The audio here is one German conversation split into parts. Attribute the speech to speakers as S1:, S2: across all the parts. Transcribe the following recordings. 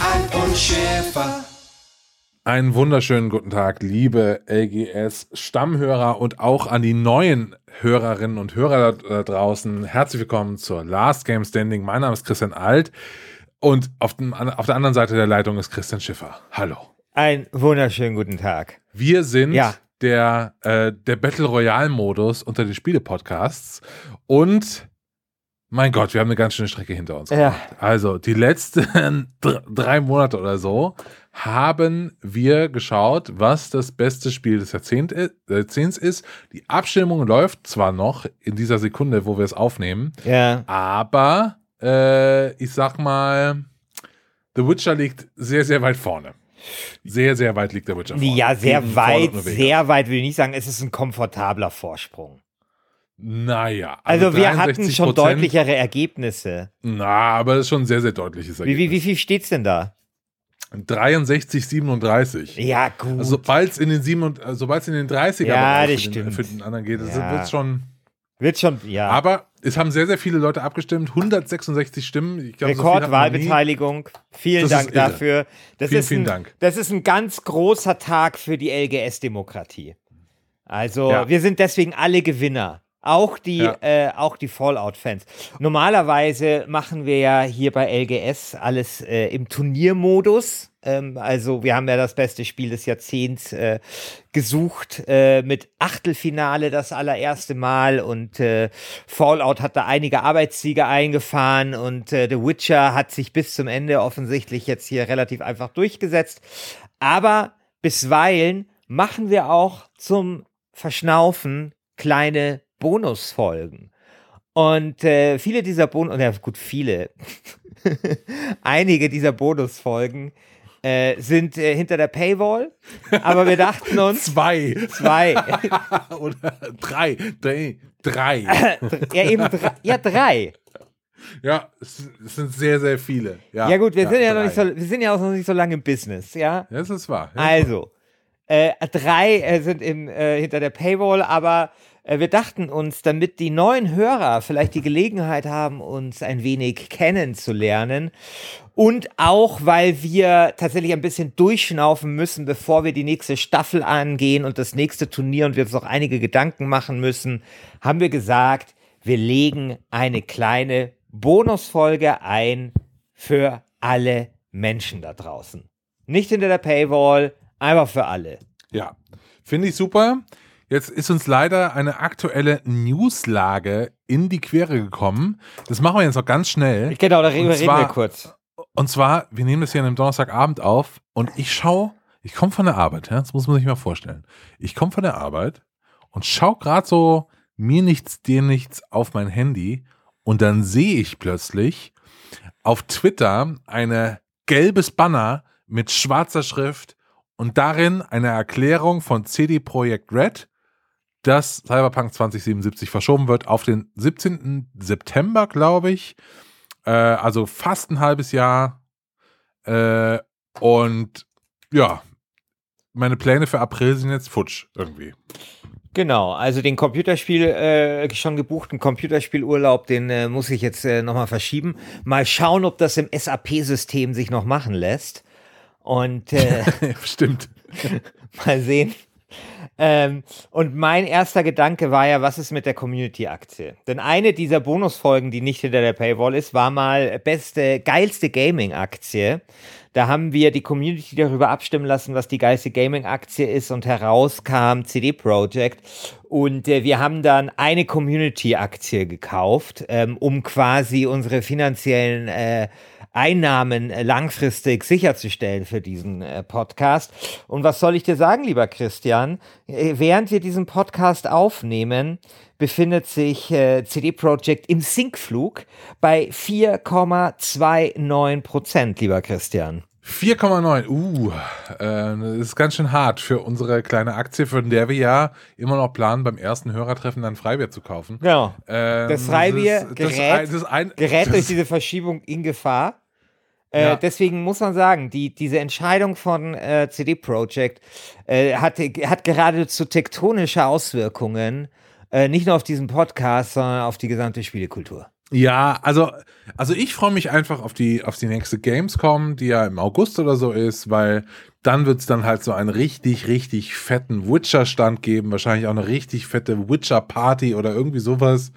S1: Alf und Schäfer.
S2: Einen wunderschönen guten Tag, liebe LGS-Stammhörer und auch an die neuen Hörerinnen und Hörer da draußen. Herzlich willkommen zur Last Game Standing. Mein Name ist Christian Alt und auf, dem, auf der anderen Seite der Leitung ist Christian Schiffer. Hallo.
S3: Einen wunderschönen guten Tag.
S2: Wir sind
S3: Ja.
S2: der, äh, der Battle Royale-Modus unter den Spiele-Podcasts und mein Gott, wir haben eine ganz schöne Strecke hinter uns.
S3: Ja.
S2: Also die letzten dr- drei Monate oder so haben wir geschaut, was das beste Spiel des Jahrzehnts ist. Die Abstimmung läuft zwar noch in dieser Sekunde, wo wir es aufnehmen,
S3: Ja.
S2: aber äh, ich sag mal, The Witcher liegt sehr, sehr weit vorne. Sehr, sehr weit liegt der Witcher vorne.
S3: Ja, sehr weit, sehr weit würde ich nicht sagen. Es ist ein komfortabler Vorsprung.
S2: Naja.
S3: Also, wir hatten
S2: 63%.
S3: schon deutlichere Ergebnisse.
S2: Na, aber das ist schon ein sehr, sehr deutliches
S3: Wie, wie,
S2: Ergebnis.
S3: wie viel steht's denn da?
S2: 63, 37.
S3: Ja, gut.
S2: Also, sobald es in den sieben und, äh, sobald es in den 30er
S3: Ja,
S2: Bereich
S3: das
S2: für, den,
S3: stimmt.
S2: für den anderen geht, das
S3: Ja.
S2: wird schon.
S3: Wird schon, ja.
S2: Aber es haben sehr, sehr viele Leute abgestimmt. 166 Stimmen. Glaub, so.
S3: Rekordwahlbeteiligung. Vielen
S2: Das
S3: Dank dafür. Das
S2: Vielen,
S3: ist
S2: vielen
S3: ein,
S2: Dank.
S3: Das ist ein ganz großer Tag für die LGS-Demokratie. Also,
S2: Ja.
S3: wir sind deswegen alle Gewinner. Auch die,
S2: Ja.
S3: äh, auch die Fallout-Fans. Normalerweise machen wir ja hier bei LGS alles äh, im Turniermodus. Ähm, also wir haben ja das beste Spiel des Jahrzehnts äh, gesucht äh, mit Achtelfinale das allererste Mal und äh, Fallout hat da einige Arbeitssiege eingefahren und äh, The Witcher hat sich bis zum Ende offensichtlich jetzt hier relativ einfach durchgesetzt. Aber bisweilen machen wir auch zum Verschnaufen kleine Bonusfolgen. Und äh, viele dieser Bonus, ja gut, viele, einige dieser Bonusfolgen äh, sind äh, hinter der Paywall, aber wir dachten uns,
S2: Zwei.
S3: zwei,
S2: Oder drei. Drei. Drei.
S3: ja eben, drei, ja drei.
S2: ja, es, sind sehr, sehr viele. Ja,
S3: Ja gut, wir sind ja noch nicht so, wir sind ja auch noch nicht so lange im Business, ja.
S2: Ja, das ist wahr. Ja.
S3: Also, äh, drei äh, sind im, äh, hinter der Paywall, aber äh, wir dachten uns, damit die neuen Hörer vielleicht die Gelegenheit haben, uns ein wenig kennenzulernen und auch, weil wir tatsächlich ein bisschen durchschnaufen müssen, bevor wir die nächste Staffel angehen und das nächste Turnier und wir uns noch einige Gedanken machen müssen, haben wir gesagt, wir legen eine kleine Bonusfolge ein für alle Menschen da draußen. Nicht hinter der Paywall, einfach für alle.
S2: Ja, finde ich super. Jetzt ist uns leider eine aktuelle Newslage in die Quere gekommen. Das machen wir jetzt noch ganz schnell.
S3: Genau,
S2: Und
S3: reden
S2: zwar-
S3: wir kurz.
S2: Und zwar, wir nehmen das hier an einem Donnerstagabend auf und ich schaue, ich komme von der Arbeit, ja, das muss man sich mal vorstellen. Ich komme von der Arbeit und schaue gerade so mir nichts, dir nichts auf mein Handy und dann sehe ich plötzlich auf Twitter eine gelbes Banner mit schwarzer Schrift und darin eine Erklärung von CD Projekt Red, dass Cyberpunk 2077 verschoben wird auf den 17. September, glaube ich. Äh, also fast ein halbes Jahr. Äh, und ja, meine Pläne für April sind jetzt futsch irgendwie.
S3: Genau, also den Computerspiel, äh, schon gebuchten Computerspielurlaub, den äh, muss ich jetzt äh, nochmal verschieben. Mal schauen, ob das im SAP-System sich noch machen lässt. Und äh,
S2: Stimmt.
S3: mal sehen. Ähm, und mein erster Gedanke war ja, was ist mit der Community-Aktie? Denn eine dieser Bonusfolgen, die nicht hinter der Paywall ist, war mal beste, geilste Gaming-Aktie. Da haben wir die Community darüber abstimmen lassen, was die geilste Gaming-Aktie ist und herauskam CD Projekt. Und äh, wir haben dann eine Community-Aktie gekauft, ähm, um quasi unsere finanziellen äh, Einnahmen äh, langfristig sicherzustellen für diesen äh, Podcast. Und was soll ich dir sagen, lieber Christian? Äh, während wir diesen Podcast aufnehmen, befindet sich äh, CD Projekt im Sinkflug bei 4,29 Prozent, lieber Christian.
S2: 4,9. Uh, äh, das ist ganz schön hart für unsere kleine Aktie, von der wir ja immer noch planen, beim ersten Hörertreffen dann Freibier zu kaufen.
S3: Genau.
S2: Ähm,
S3: Das Freibier
S2: das,
S3: gerät,
S2: das, das ein,
S3: gerät durch diese Verschiebung in Gefahr. Äh,
S2: Ja.
S3: Deswegen muss man sagen, die, diese Entscheidung von äh, CD Projekt äh, hat, hat geradezu tektonische Auswirkungen, äh, nicht nur auf diesen Podcast, sondern auf die gesamte Spielekultur.
S2: Ja, also, also ich freue mich einfach auf die, auf die nächste Gamescom, die ja im August oder so ist, weil dann wird es dann halt so einen richtig, richtig fetten Witcher-Stand geben, wahrscheinlich auch eine richtig fette Witcher-Party oder irgendwie sowas.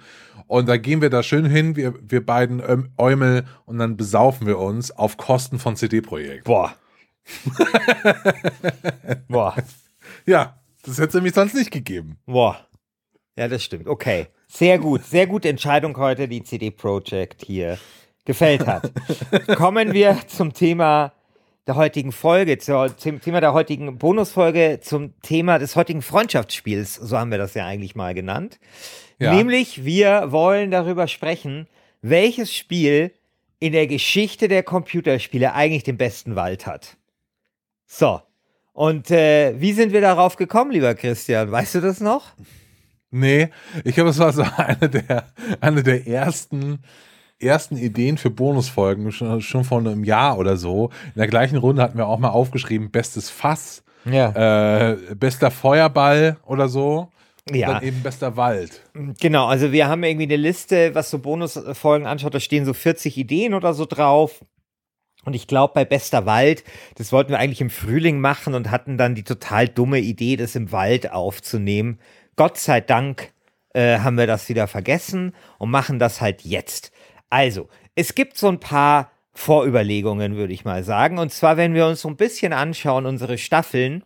S2: Und da gehen wir da schön hin, wir, wir beiden Eumel, und dann besaufen wir uns auf Kosten von CD-Projekt.
S3: Boah. Boah.
S2: Ja, das hätte es nämlich sonst nicht gegeben.
S3: Boah. Ja, das stimmt. Okay. Sehr gut. Sehr gute Entscheidung heute, die CD Projekt hier gefällt hat. Kommen wir zum Thema der heutigen Folge, zum Thema der heutigen Bonusfolge, zum Thema des heutigen Freundschaftsspiels. So haben wir das ja eigentlich mal genannt.
S2: Ja.
S3: Nämlich, wir wollen darüber sprechen, welches Spiel in der Geschichte der Computerspiele eigentlich den besten Wald hat. So. Und äh, wie sind wir darauf gekommen, lieber Christian? Weißt du das noch?
S2: Nee, ich glaube, es war so eine der, eine der ersten, ersten Ideen für Bonusfolgen, schon, schon vor einem Jahr oder so. In der gleichen Runde hatten wir auch mal aufgeschrieben, bestes Fass,
S3: Ja.
S2: äh, bester Feuerball oder so. Und
S3: Ja.
S2: dann eben bester Wald.
S3: Genau, also wir haben irgendwie eine Liste, was so Bonusfolgen anschaut, da stehen so 40 Ideen oder so drauf. Und ich glaube, bei Bester Wald, das wollten wir eigentlich im Frühling machen und hatten dann die total dumme Idee, das im Wald aufzunehmen. Gott sei Dank äh, haben wir das wieder vergessen und machen das halt jetzt. Also, es gibt so ein paar Vorüberlegungen, würde ich mal sagen. Und zwar, wenn wir uns so ein bisschen anschauen, unsere Staffeln,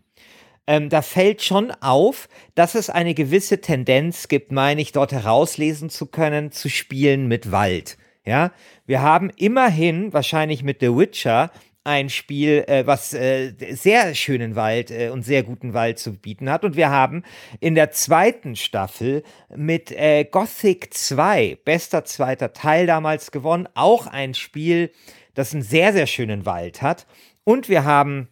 S3: ähm, da fällt schon auf, dass es eine gewisse Tendenz gibt, meine ich, dort herauslesen zu können, zu spielen mit Wald. Ja, wir haben immerhin wahrscheinlich mit The Witcher ein Spiel, äh, was äh, sehr schönen Wald äh, und sehr guten Wald zu bieten hat. Und wir haben in der zweiten Staffel mit äh, Gothic 2, bester zweiter Teil damals gewonnen, auch ein Spiel, das einen sehr, sehr schönen Wald hat. Und wir haben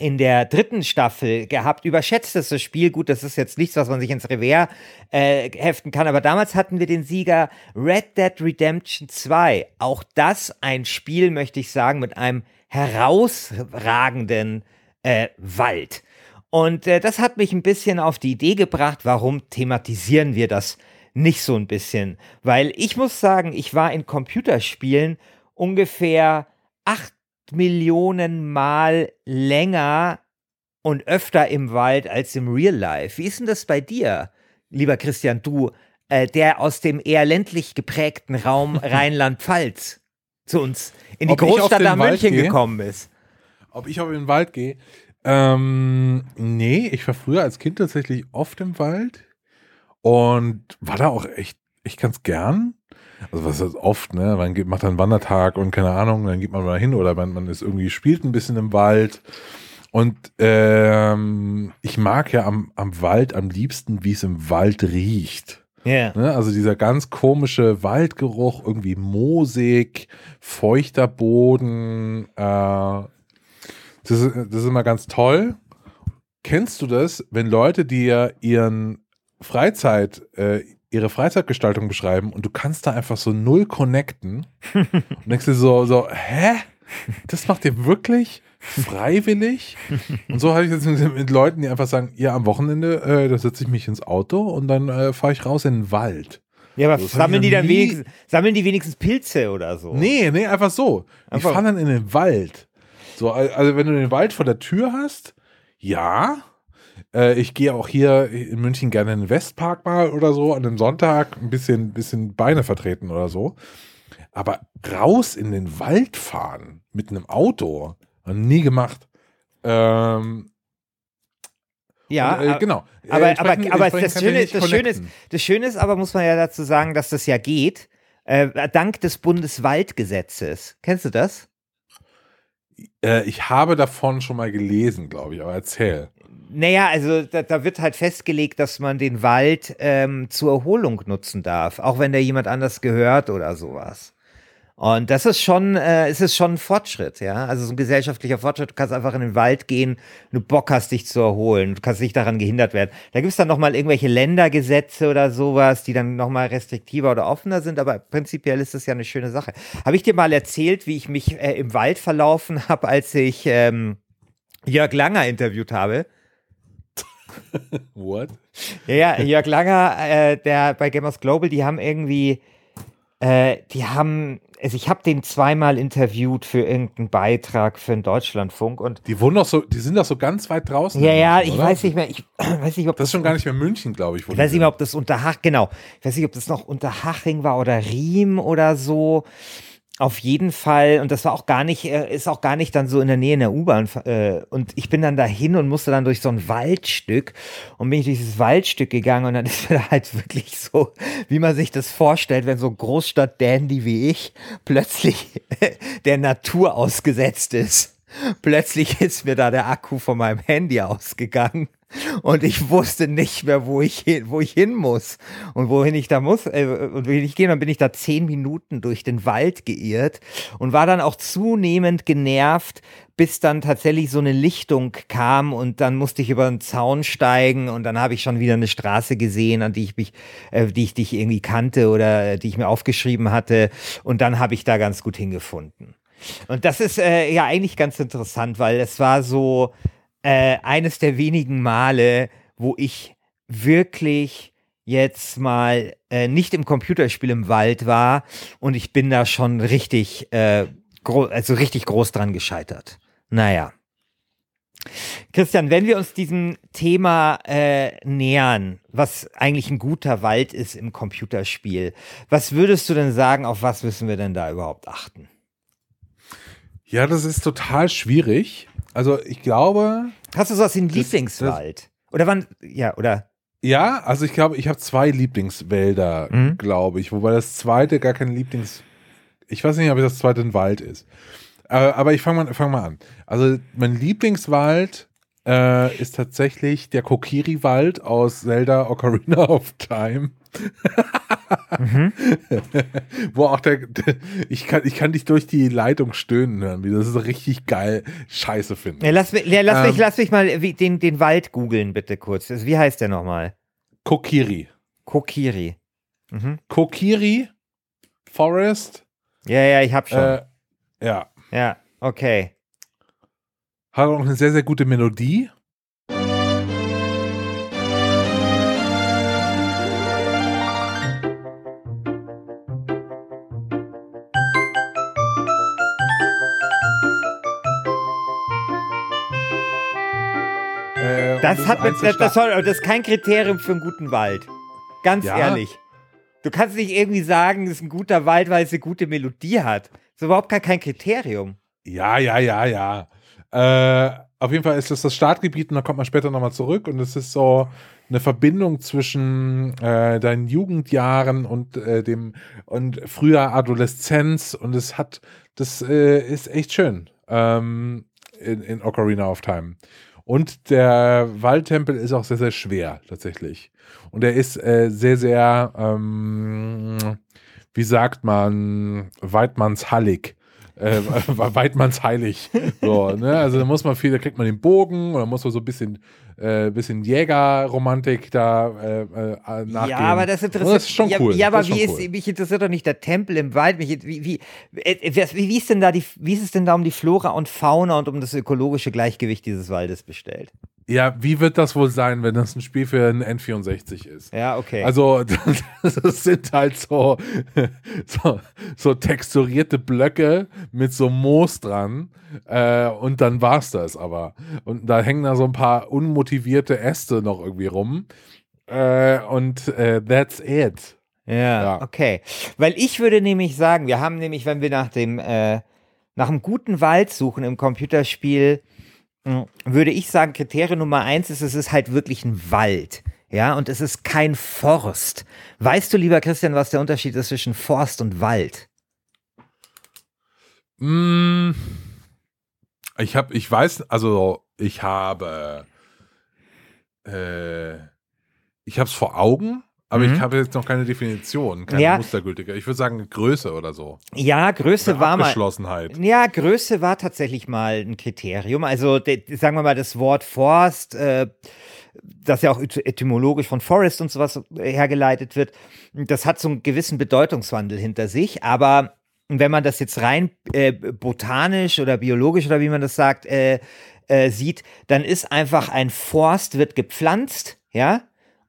S3: in der dritten Staffel gehabt. Überschätztes das Spiel. Gut, das ist jetzt nichts, was man sich ins Revers äh, heften kann. Aber damals hatten wir den Sieger Red Dead Redemption 2. Auch das ein Spiel, möchte ich sagen, mit einem herausragenden äh, Wald. Und äh, das hat mich ein bisschen auf die Idee gebracht, warum thematisieren wir das nicht so ein bisschen? Weil ich muss sagen, ich war in Computerspielen ungefähr acht Millionen Mal länger und öfter im Wald als im Real Life. Wie ist denn das bei dir, lieber Christian, du, äh, der aus dem eher ländlich geprägten Raum Rheinland-Pfalz zu uns in die
S2: Ob
S3: Großstadt
S2: Wald
S3: München
S2: gehe?
S3: gekommen bist?
S2: Ob ich auf den Wald gehe? Ähm, nee, ich war früher als Kind tatsächlich oft im Wald und war da auch echt, echt ganz gern. Also was heißt oft, ne? Man geht, macht dann einen Wandertag und keine Ahnung, dann geht man mal hin oder man, man ist irgendwie, spielt ein bisschen im Wald. Und ähm, ich mag ja am, am Wald am liebsten, wie es im Wald riecht.
S3: Ja.
S2: Ne? Also dieser ganz komische Waldgeruch, irgendwie moosig, feuchter Boden. Äh, das, ist, das ist immer ganz toll. Kennst du das, wenn Leute dir ihren Freizeit, äh, ihre Freizeitgestaltung beschreiben und du kannst da einfach so null connecten und denkst dir so, so, hä? Das macht ihr wirklich freiwillig? Und so habe ich jetzt mit, Leuten, die einfach sagen, ja, am Wochenende, äh, da setze ich mich ins Auto und dann äh, fahre ich raus in den Wald.
S3: Ja, aber
S2: Das hab ich
S3: sammeln die dann wenigstens, sammeln die wenigstens Pilze oder so?
S2: Nee, nee, einfach so. Die
S3: Einfach-
S2: fahren dann in den Wald. So, al- also wenn du den Wald vor der Tür hast, ja. Äh, ich gehe auch hier in München gerne in den Westpark mal oder so an einem Sonntag ein bisschen, bisschen Beine vertreten oder so. Aber raus in den Wald fahren mit einem Auto, nie gemacht. Ähm,
S3: Ja,
S2: und, äh,
S3: aber-
S2: genau.
S3: Aber,
S2: Äh,
S3: aber, aber das, Schöne, das, Schöne ist, das Schöne ist aber, muss man ja dazu sagen, dass das ja geht, äh, dank des Bundeswaldgesetzes. Kennst du das?
S2: Äh, ich habe davon schon mal gelesen, glaube ich, aber erzähl.
S3: Naja, also da, da wird halt festgelegt, dass man den Wald ähm, zur Erholung nutzen darf, auch wenn der jemand anders gehört oder sowas. Und das ist schon, äh, es ist schon ein Fortschritt, ja. Also so ein gesellschaftlicher Fortschritt. Du kannst einfach in den Wald gehen, wenn du Bock hast, dich zu erholen. Du kannst nicht daran gehindert werden. Da gibt es dann nochmal irgendwelche Ländergesetze oder sowas, die dann nochmal restriktiver oder offener sind, aber prinzipiell ist das ja eine schöne Sache. Habe ich dir mal erzählt, wie ich mich äh, im Wald verlaufen habe, als ich ähm, Jörg Langer interviewt habe?
S2: What?
S3: Ja, ja, Jörg Langer, äh, der bei Gamers Global, die haben irgendwie, äh, die haben, also ich habe den zweimal interviewt für irgendeinen Beitrag für den Deutschlandfunk und
S2: Die wohnen doch so, die sind doch so ganz weit draußen.
S3: ja, ja,
S2: München,
S3: ich
S2: oder?
S3: weiß nicht mehr, ich weiß nicht, ob
S2: Das ist schon gar nicht mehr München, glaube ich.
S3: ich weiß nicht mehr, ob das Unterhach, genau, ich weiß nicht, ob das noch Unterhaching war oder Riem oder so. Auf jeden Fall, und das war auch gar nicht, äh, ist auch gar nicht dann so in der Nähe in der U-Bahn. Äh, und ich bin dann dahin und musste dann durch so ein Waldstück und bin ich durch dieses Waldstück gegangen und dann ist mir halt wirklich so, wie man sich das vorstellt, wenn so ein Großstadt-Dandy wie ich plötzlich der Natur ausgesetzt ist. Plötzlich ist mir da der Akku von meinem Handy ausgegangen und ich wusste nicht mehr, wo ich hin, wo ich hin muss und wohin ich da muss äh, und wohin ich gehe. Dann bin ich da zehn Minuten durch den Wald geirrt und war dann auch zunehmend genervt, bis dann tatsächlich so eine Lichtung kam und dann musste ich über einen Zaun steigen und dann habe ich schon wieder eine Straße gesehen, an die ich mich, äh, die ich, die ich irgendwie kannte oder äh, die ich mir aufgeschrieben hatte und dann habe ich da ganz gut hingefunden. Und das ist äh, ja eigentlich ganz interessant, weil es war so äh, eines der wenigen Male, wo ich wirklich jetzt mal äh, nicht im Computerspiel im Wald war und ich bin da schon richtig, äh, also richtig groß dran gescheitert. Naja. Christian, wenn wir uns diesem Thema äh, nähern, was eigentlich ein guter Wald ist im Computerspiel, was würdest du denn sagen, auf was müssen wir denn da überhaupt achten?
S2: Ja, das ist total schwierig. Also ich glaube,
S3: Hast du sowas wie einen
S2: Das-
S3: Lieblingswald? Oder wann, ja, oder?
S2: ja, also ich glaube, ich habe zwei Lieblingswälder,
S3: Mhm.
S2: glaube ich, wobei das zweite gar kein Lieblings. Ich weiß nicht, ob das zweite ein Wald ist. Aber ich fange mal, fang mal an. Also mein Lieblingswald äh, ist tatsächlich der Kokiri-Wald aus Zelda Ocarina of Time. Wo auch der, der ich, kann, ich kann dich durch die Leitung stöhnen hören, wie das ist richtig geil Scheiße finden.
S3: Ja, lass, mich- ja, lass,
S2: Ähm.
S3: mich, lass mich mal wie, den, den Wald googeln, bitte kurz. Also, wie heißt der nochmal?
S2: Kokiri.
S3: Kokiri. Mhm.
S2: Kokiri Forest.
S3: Ja, ja, ich hab schon.
S2: Äh, ja.
S3: ja, okay.
S2: Hat auch eine sehr, sehr gute Melodie.
S3: Das,
S2: ist
S3: hat mit, das, das, soll, das ist kein Kriterium für einen guten Wald. Ganz
S2: Ja.
S3: ehrlich. Du kannst nicht irgendwie sagen, es ist ein guter Wald, weil es eine gute Melodie hat. Das ist überhaupt gar kein Kriterium.
S2: Ja, ja, ja, ja. Äh, auf jeden Fall ist das das Startgebiet und da kommt man später nochmal zurück und es ist so eine Verbindung zwischen äh, deinen Jugendjahren und äh, dem und früher Adoleszenz und es hat, das äh, ist echt schön ähm, in, in Ocarina of Time. Und der Waldtempel ist auch sehr, sehr schwer tatsächlich. Und er ist äh, sehr, sehr, ähm, wie sagt man, Weidmannshallig äh, Weidmanns. So, ne? Also da muss man viel, da kriegt man den Bogen oder muss man so ein bisschen, äh, bisschen Jägerromantik da äh, äh, nachgehen.
S3: Ja, aber das interessiert
S2: Das ist schon
S3: ja,
S2: cool.
S3: Ja, aber
S2: Das ist
S3: wie ist,
S2: cool.
S3: mich interessiert doch nicht der Tempel im Wald. Mich, wie, wie, äh, wie, wie, ist denn da die, wie ist es denn da um die Flora und Fauna und um das ökologische Gleichgewicht dieses Waldes bestellt?
S2: Ja, wie wird das wohl sein, wenn das ein Spiel für ein N64 ist?
S3: Ja, okay.
S2: Also, das sind halt so, so, so texturierte Blöcke mit so Moos dran. Äh, und dann war's das aber. Und da hängen da so ein paar unmotivierte Äste noch irgendwie rum. Äh, und äh, that's it.
S3: Ja,
S2: Ja.
S3: okay. Weil ich würde nämlich sagen, wir haben nämlich, wenn wir nach dem, äh, nach einem guten Wald suchen im Computerspiel, würde ich sagen, Kriterium Nummer eins ist, es ist halt wirklich ein Wald. Ja, und es ist kein Forst. Weißt du, lieber Christian, was der Unterschied ist zwischen Forst und Wald?
S2: Mm, ich habe, ich weiß, also ich habe, äh, ich habe es vor Augen, aber
S3: Mhm.
S2: ich habe jetzt noch keine Definition, keine
S3: Ja.
S2: mustergültige. Ich würde sagen Größe oder so.
S3: Ja, Größe war mal.
S2: Abgeschlossenheit.
S3: Ja, Größe war tatsächlich mal ein Kriterium. Also, de, sagen wir mal, das Wort Forst, äh, das ja auch ety- etymologisch von Forest und sowas hergeleitet wird, das hat so einen gewissen Bedeutungswandel hinter sich. Aber wenn man das jetzt rein äh, botanisch oder biologisch oder wie man das sagt, äh, äh, sieht, dann ist einfach ein Forst wird gepflanzt, ja,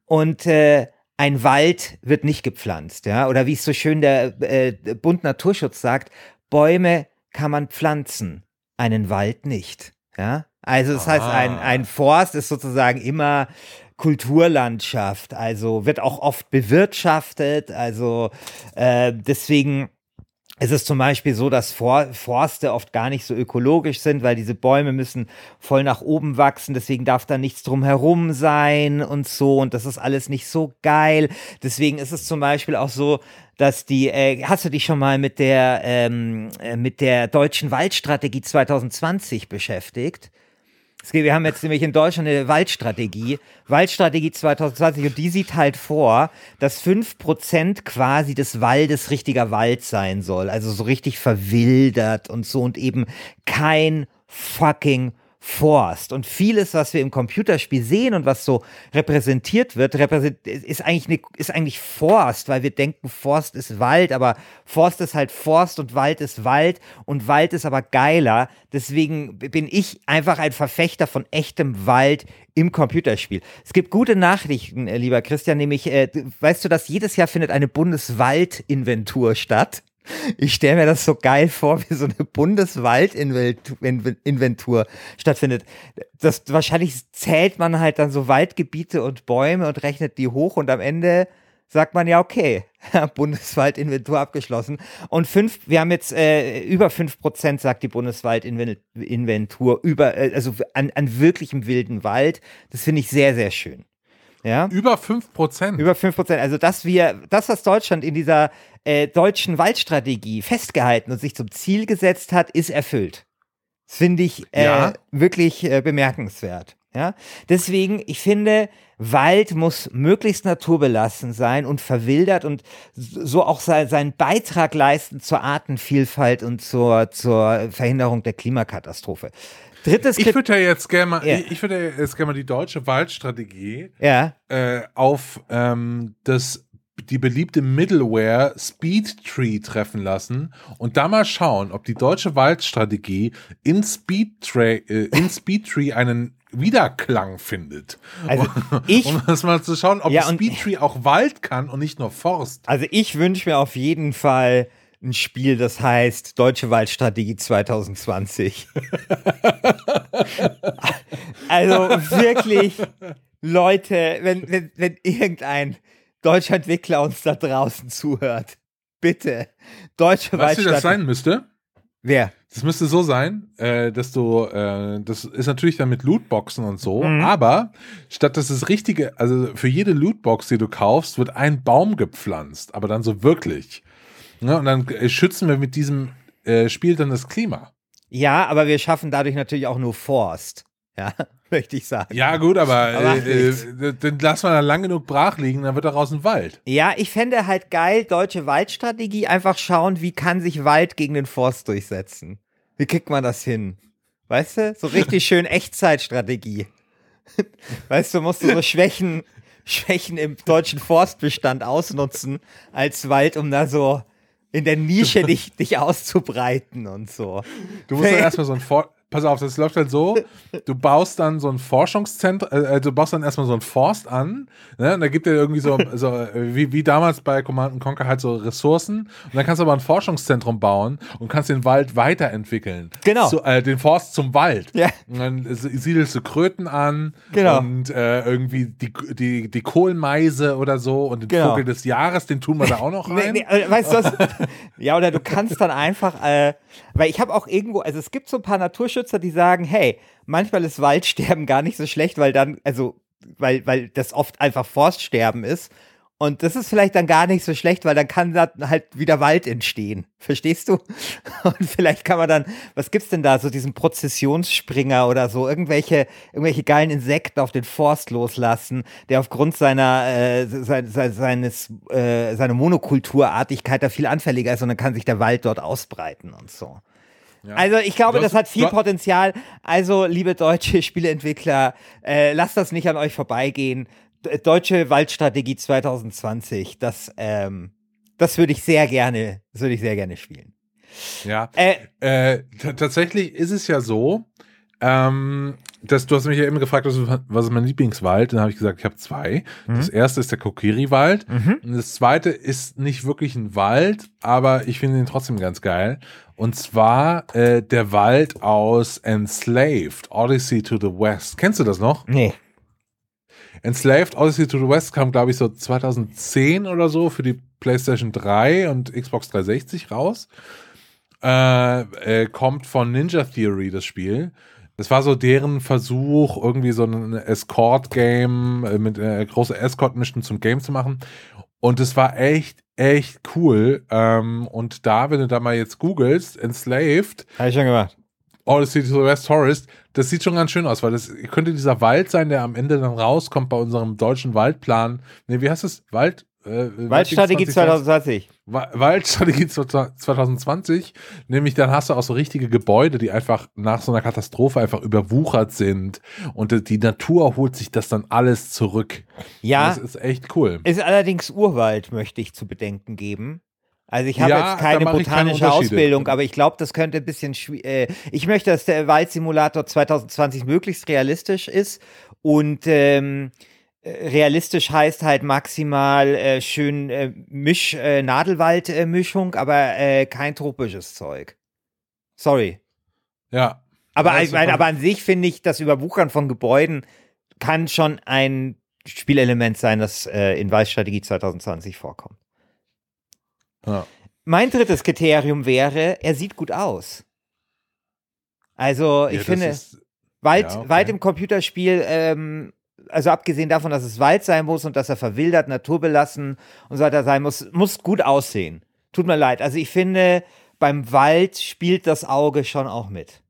S3: und äh, ein Wald wird nicht gepflanzt, ja, oder wie es so schön der äh, Bund Naturschutz sagt, Bäume kann man pflanzen, einen Wald nicht, ja. Also das heißt, ein,
S2: Ah.
S3: ein Forst ist sozusagen immer Kulturlandschaft, also wird auch oft bewirtschaftet, also äh, deswegen es ist zum Beispiel so, dass For Forste oft gar nicht so ökologisch sind, weil diese Bäume müssen voll nach oben wachsen, deswegen darf da nichts drumherum sein und so und das ist alles nicht so geil. Deswegen ist es zum Beispiel auch so, dass die, äh, hast du dich schon mal mit der, ähm, äh, mit der deutschen Waldstrategie 2020 beschäftigt? Geht- Wir haben jetzt nämlich in Deutschland eine Waldstrategie, Waldstrategie 2020 und die sieht halt vor, dass 5% quasi des Waldes richtiger Wald sein soll, also so richtig verwildert und so und eben kein fucking Forst. Und vieles, was wir im Computerspiel sehen und was so repräsentiert wird, ist, eigentlich ne, ist eigentlich Forst, weil wir denken, Forst ist Wald, aber Forst ist halt Forst und Wald ist Wald und Wald ist aber geiler. Deswegen bin ich einfach ein Verfechter von echtem Wald im Computerspiel. Es gibt gute Nachrichten, äh, lieber Christian, nämlich, äh, weißt du, dass jedes Jahr findet eine Bundeswaldinventur statt? Ich stelle mir das so geil vor, wie so eine Bundeswaldinventur stattfindet. Das, wahrscheinlich zählt man halt dann so Waldgebiete und Bäume und rechnet die hoch und am Ende sagt man ja, okay, Bundeswaldinventur abgeschlossen. Und fünf, wir haben jetzt äh, über fünf Prozent, sagt die Bundeswaldinventur, über, äh, also an, an wirklichem wilden Wald. Das finde ich sehr, sehr schön. Ja.
S2: Über 5%.
S3: Über 5 Prozent. Also, dass wir, das, was Deutschland in dieser äh, deutschen Waldstrategie festgehalten und sich zum Ziel gesetzt hat, ist erfüllt. Das finde ich äh,
S2: Ja.
S3: wirklich äh, bemerkenswert. Ja, deswegen, ich finde, Wald muss möglichst naturbelassen sein und verwildert und so auch sein, seinen Beitrag leisten zur Artenvielfalt und zur, zur Verhinderung der Klimakatastrophe. Drittes
S2: ich würde ja jetzt gerne mal,
S3: Ja.
S2: ich würde ja jetzt gerne mal die deutsche Waldstrategie
S3: ja,
S2: äh, auf ähm, das die beliebte Middleware Speedtree treffen lassen und da mal schauen, ob die deutsche Waldstrategie in Speedtree, äh, in Speedtree einen Wiederklang findet.
S3: Also, ich-
S2: um das mal zu schauen, ob
S3: Ja,
S2: Speedtree auch Wald kann und nicht nur Forst.
S3: Also ich wünsche mir auf jeden Fall ein Spiel, das heißt Deutsche Waldstrategie 2020. also wirklich, Leute, wenn, wenn, wenn irgendein deutscher Entwickler uns da draußen zuhört, bitte, Deutsche
S2: Weißt du, das sein müsste?
S3: Wer?
S2: Das müsste so sein, äh, dass du, äh, das ist natürlich dann mit Lootboxen und so,
S3: Mhm.
S2: aber statt dass das richtige, also für jede Lootbox, die du kaufst, wird ein Baum gepflanzt, aber dann so wirklich. Ja, und dann äh, schützen wir mit diesem äh, Spiel dann das Klima.
S3: Ja, aber wir schaffen dadurch natürlich auch nur Forst. Ja, möchte ich sagen.
S2: Ja, gut, aber,
S3: Aber
S2: äh,
S3: nichts.
S2: äh, den lassen wir dann lang genug brach liegen, dann wird daraus ein Wald.
S3: Ja, ich fände halt geil, deutsche Waldstrategie, einfach schauen, wie kann sich Wald gegen den Forst durchsetzen. Wie kriegt man das hin? Weißt du? So richtig schön Echtzeitstrategie. Weißt du, musst du so Schwächen, Schwächen im deutschen Forstbestand ausnutzen als Wald, um da so in der Nische dich, dich auszubreiten und so.
S2: Du musst dann erstmal so ein For Pass auf, das läuft halt so, du baust dann so ein Forschungszentrum, äh, du baust dann erstmal so ein Forst an, ne? Und da gibt er irgendwie so, so äh, wie, wie damals bei Command Conquer halt so Ressourcen. Und dann kannst du aber ein Forschungszentrum bauen und kannst den Wald weiterentwickeln.
S3: Genau.
S2: Zu, äh, den Forst zum Wald.
S3: Ja.
S2: Und dann siedelst du Kröten an
S3: Genau.
S2: und äh, irgendwie die, die, die Kohlmeise oder so und den
S3: Genau.
S2: Vogel des Jahres, den tun wir da auch noch
S3: Nee,
S2: rein.
S3: nee, äh, weißt du was? ja, oder du kannst dann einfach, äh, Weil ich habe auch irgendwo, also es gibt so ein paar Naturschützer, die sagen, hey, manchmal ist Waldsterben gar nicht so schlecht, weil dann, also, weil, weil das oft einfach Forststerben ist. Und das ist vielleicht dann gar nicht so schlecht, weil dann kann da halt wieder Wald entstehen. Verstehst du? Und vielleicht kann man dann, was gibt's denn da? So diesen Prozessionsspringer oder so, irgendwelche, irgendwelche geilen Insekten auf den Forst loslassen, der aufgrund seiner, äh, se se seines, äh, seiner Monokulturartigkeit da viel anfälliger ist und dann kann sich der Wald dort ausbreiten und so.
S2: Ja.
S3: Also ich glaube,
S2: Du hast-
S3: das hat viel Potenzial. Also, liebe deutsche Spieleentwickler, äh, lasst das nicht an euch vorbeigehen. Deutsche Waldstrategie 2020, das, ähm, das würde ich sehr gerne, das würde ich sehr gerne spielen.
S2: Ja.
S3: Äh,
S2: Äh, tatsächlich ist es ja so, ähm, dass du hast mich ja immer gefragt, was, was ist mein Lieblingswald? Dann habe ich gesagt, ich habe zwei. Das erste ist der Kokiri-Wald
S3: mhm.
S2: und das zweite ist nicht wirklich ein Wald, aber ich finde ihn trotzdem ganz geil. Und zwar äh, der Wald aus Enslaved, Odyssey to the West. Kennst du das noch?
S3: Nee.
S2: Enslaved Odyssey to the West kam, glaube ich, so 2010 oder so für die PlayStation 3 und Xbox 360 raus. Äh, äh, kommt von Ninja Theory, das Spiel. Das war so deren Versuch, irgendwie so ein Escort-Game äh, mit äh, große Escort-Mission zum Game zu machen. Und es war echt, echt cool. Ähm, und da, wenn du da mal jetzt googelst, Enslaved,
S3: Habe ich schon gemacht.
S2: Odyssey to the West Forest, das sieht schon ganz schön aus, weil das könnte dieser Wald sein, der am Ende dann rauskommt bei unserem deutschen Waldplan. Ne, wie heißt es? Wald? Äh,
S3: Waldstrategie
S2: 2020?
S3: 2020.
S2: Wa- Waldstrategie 2020, nämlich dann hast du auch so richtige Gebäude, die einfach nach so einer Katastrophe einfach überwuchert sind und die Natur holt sich das dann alles zurück.
S3: Ja,
S2: Das ist echt cool.
S3: ist allerdings Urwald, möchte ich zu bedenken geben. Also ich habe
S2: Ja,
S3: jetzt keine botanische. Ausbildung, aber ich glaube, das könnte ein bisschen schwi- äh, Ich möchte, dass der Waldsimulator 2020 möglichst realistisch ist und ähm, äh, realistisch heißt halt maximal äh, schön äh, Misch äh, Nadelwald-Mischung, aber äh, kein tropisches Zeug. Sorry.
S2: Ja.
S3: Aber, ich meine,
S2: von-
S3: aber an sich finde ich, das Überwuchern von Gebäuden kann schon ein Spielelement sein, das äh, in Waldstrategie 2020 vorkommt.
S2: Ja.
S3: Mein drittes Kriterium wäre, er sieht gut aus. Also, ich
S2: Ja,
S3: finde,
S2: ist-
S3: Wald,
S2: ja, okay.
S3: Wald im Computerspiel, ähm, also abgesehen davon, dass es Wald sein muss und dass er verwildert, naturbelassen und so weiter sein muss, muss gut aussehen. Tut mir leid. Also ich finde, beim Wald spielt das Auge schon auch mit.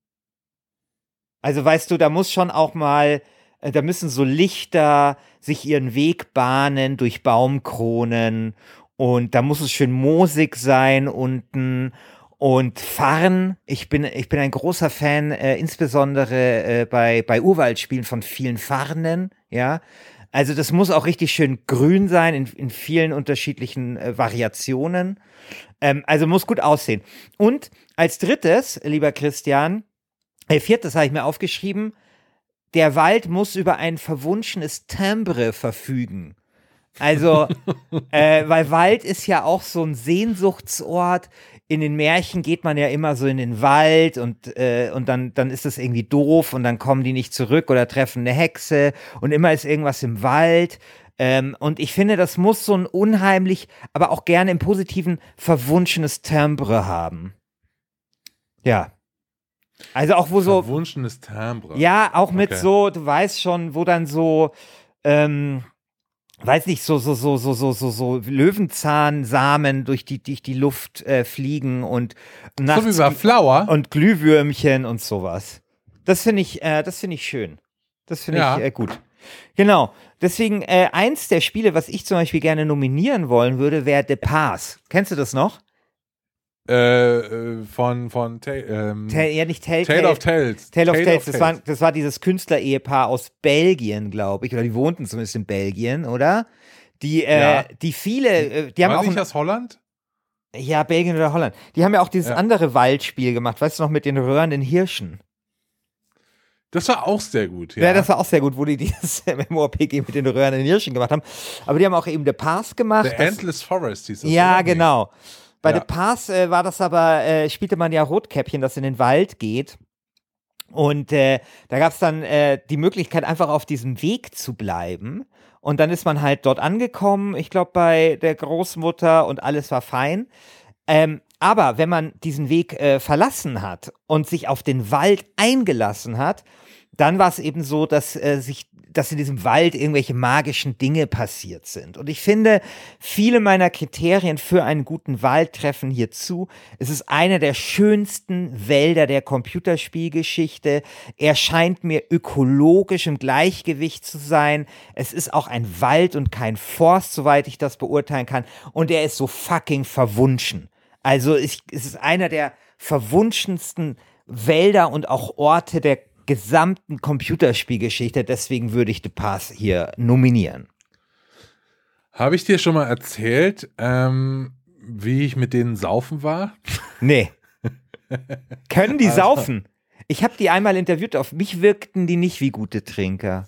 S3: Also weißt du, da muss schon auch mal, äh, da müssen so Lichter sich ihren Weg bahnen durch Baumkronen und da muss es schön moosig sein unten und Farn. Ich bin, ich bin ein großer Fan, äh, insbesondere äh, bei, bei Urwaldspielen von vielen Farnen, ja. Also das muss auch richtig schön grün sein in, in vielen unterschiedlichen äh, Variationen. Ähm, also muss gut aussehen. Und als drittes, lieber Christian, äh, viertes habe ich mir aufgeschrieben, der Wald muss über ein verwunschenes Timbre verfügen. Also, äh, weil Wald ist ja auch so ein Sehnsuchtsort. In den Märchen geht man ja immer so in den Wald und, äh, und dann, dann ist das irgendwie doof und dann kommen die nicht zurück oder treffen eine Hexe und immer ist irgendwas im Wald. Ähm, und ich finde, das muss so ein unheimlich, aber auch gerne im positiven, verwunschenes Timbre haben. Ja. Also auch wo so,
S2: Verwunschenes Timbre.
S3: ja, auch mit
S2: Okay.
S3: so, du weißt schon, wo dann so, ähm, weiß nicht, so, so, so, so, so, so, so Löwenzahnsamen durch die, durch die Luft äh, fliegen und
S2: So
S3: nachts
S2: wie bei Flower.
S3: und Glühwürmchen und sowas. Das finde ich, äh, das finde ich schön. Das finde
S2: Ja.
S3: ich äh, gut. Genau. Deswegen, äh, eins der Spiele, was ich zum Beispiel gerne nominieren wollen würde, wäre The Pass. Kennst du das noch?
S2: Äh, äh, von, von Ta ähm,
S3: Ta ja, nicht Tell
S2: Tale of Tales.
S3: Tale of Tales, das, War, das war dieses Künstler-Ehepaar aus Belgien, glaube ich, oder die wohnten zumindest in Belgien, oder? Die, äh,
S2: Ja.
S3: die viele, äh, die haben
S2: War
S3: auch,
S2: nicht aus Holland?
S3: ja, Belgien oder Holland, die haben ja auch dieses
S2: Ja.
S3: andere Waldspiel gemacht, weißt du noch, mit den röhrenden Hirschen.
S2: Das war auch sehr gut.
S3: Ja,
S2: Ja,
S3: das war auch sehr gut, wo die dieses MMORPG mit den röhrenden Hirschen gemacht haben. Aber die haben auch eben The Pass gemacht.
S2: The Endless Forest hieß das.
S3: ja,
S2: oder? Nee.
S3: Bei
S2: Ja.
S3: The Pass äh, war das aber, äh, spielte man ja Rotkäppchen, das in den Wald geht. Und äh, da gab es dann äh, die Möglichkeit, einfach auf diesem Weg zu bleiben. Und dann ist man halt dort angekommen, ich glaube bei der Großmutter und alles war fein. Ähm, Aber wenn man diesen Weg äh, verlassen hat und sich auf den Wald eingelassen hat, dann war es eben so, dass äh, sich dass in diesem Wald irgendwelche magischen Dinge passiert sind. Und ich finde, viele meiner Kriterien für einen guten Wald treffen hier zu. Es ist einer der schönsten Wälder der Computerspielgeschichte. Er scheint mir ökologisch im Gleichgewicht zu sein. Es ist auch ein Wald und kein Forst, soweit ich das beurteilen kann. Und er ist so fucking verwunschen. Also ich, es ist einer der verwunschensten Wälder und auch Orte der gesamten Computerspielgeschichte. Deswegen würde ich The Pass hier nominieren.
S2: Habe ich dir schon mal erzählt, ähm, wie ich mit denen saufen war?
S3: Nee. Können die saufen? Ich habe die einmal interviewt. Auf mich wirkten die nicht wie gute Trinker.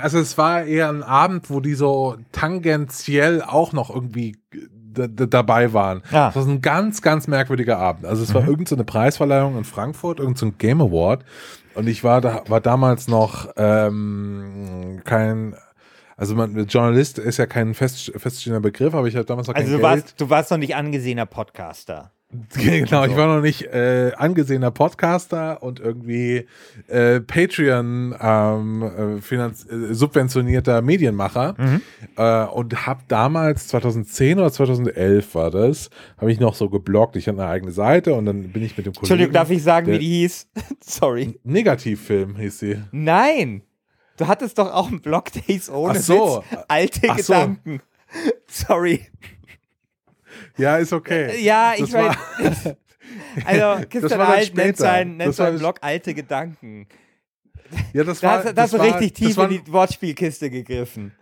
S2: Also es war eher ein Abend, wo die so tangentiell auch noch irgendwie dabei waren.
S3: Ja.
S2: Das war so ein ganz, ganz merkwürdiger Abend. Also es war irgendeine so Preisverleihung in Frankfurt, irgendein so Game Award. Und ich war da, war damals noch ähm, kein, also man, Journalist ist ja kein fest, feststehender Begriff, aber ich hatte damals noch kein
S3: Also du
S2: Geld.
S3: warst, du warst noch nicht angesenner Podcaster.
S2: Genau, ich war noch nicht äh, angesehener Podcaster und irgendwie äh, Patreon ähm, äh, finanz äh, subventionierter Medienmacher äh, und habe damals 2010 oder 2011 war das, habe ich noch so gebloggt. Ich hatte eine eigene Seite und dann bin ich mit dem Kollegen.
S3: Entschuldigung, darf ich sagen, wie die hieß? Sorry.
S2: Negativfilm hieß sie.
S3: Nein. Du hattest doch auch einen Blog, der hieß ohne
S2: Ach so.
S3: Witz, alte
S2: Ach so.
S3: Gedanken. Sorry.
S2: Ja, ist okay.
S3: Ja, ich meine, also Christian Alt nennt seinen, nennt seinen Blog alte Gedanken.
S2: Ja, das
S3: Da
S2: war,
S3: da
S2: das
S3: hast du
S2: war,
S3: richtig tief
S2: war,
S3: in die Wortspielkiste gegriffen.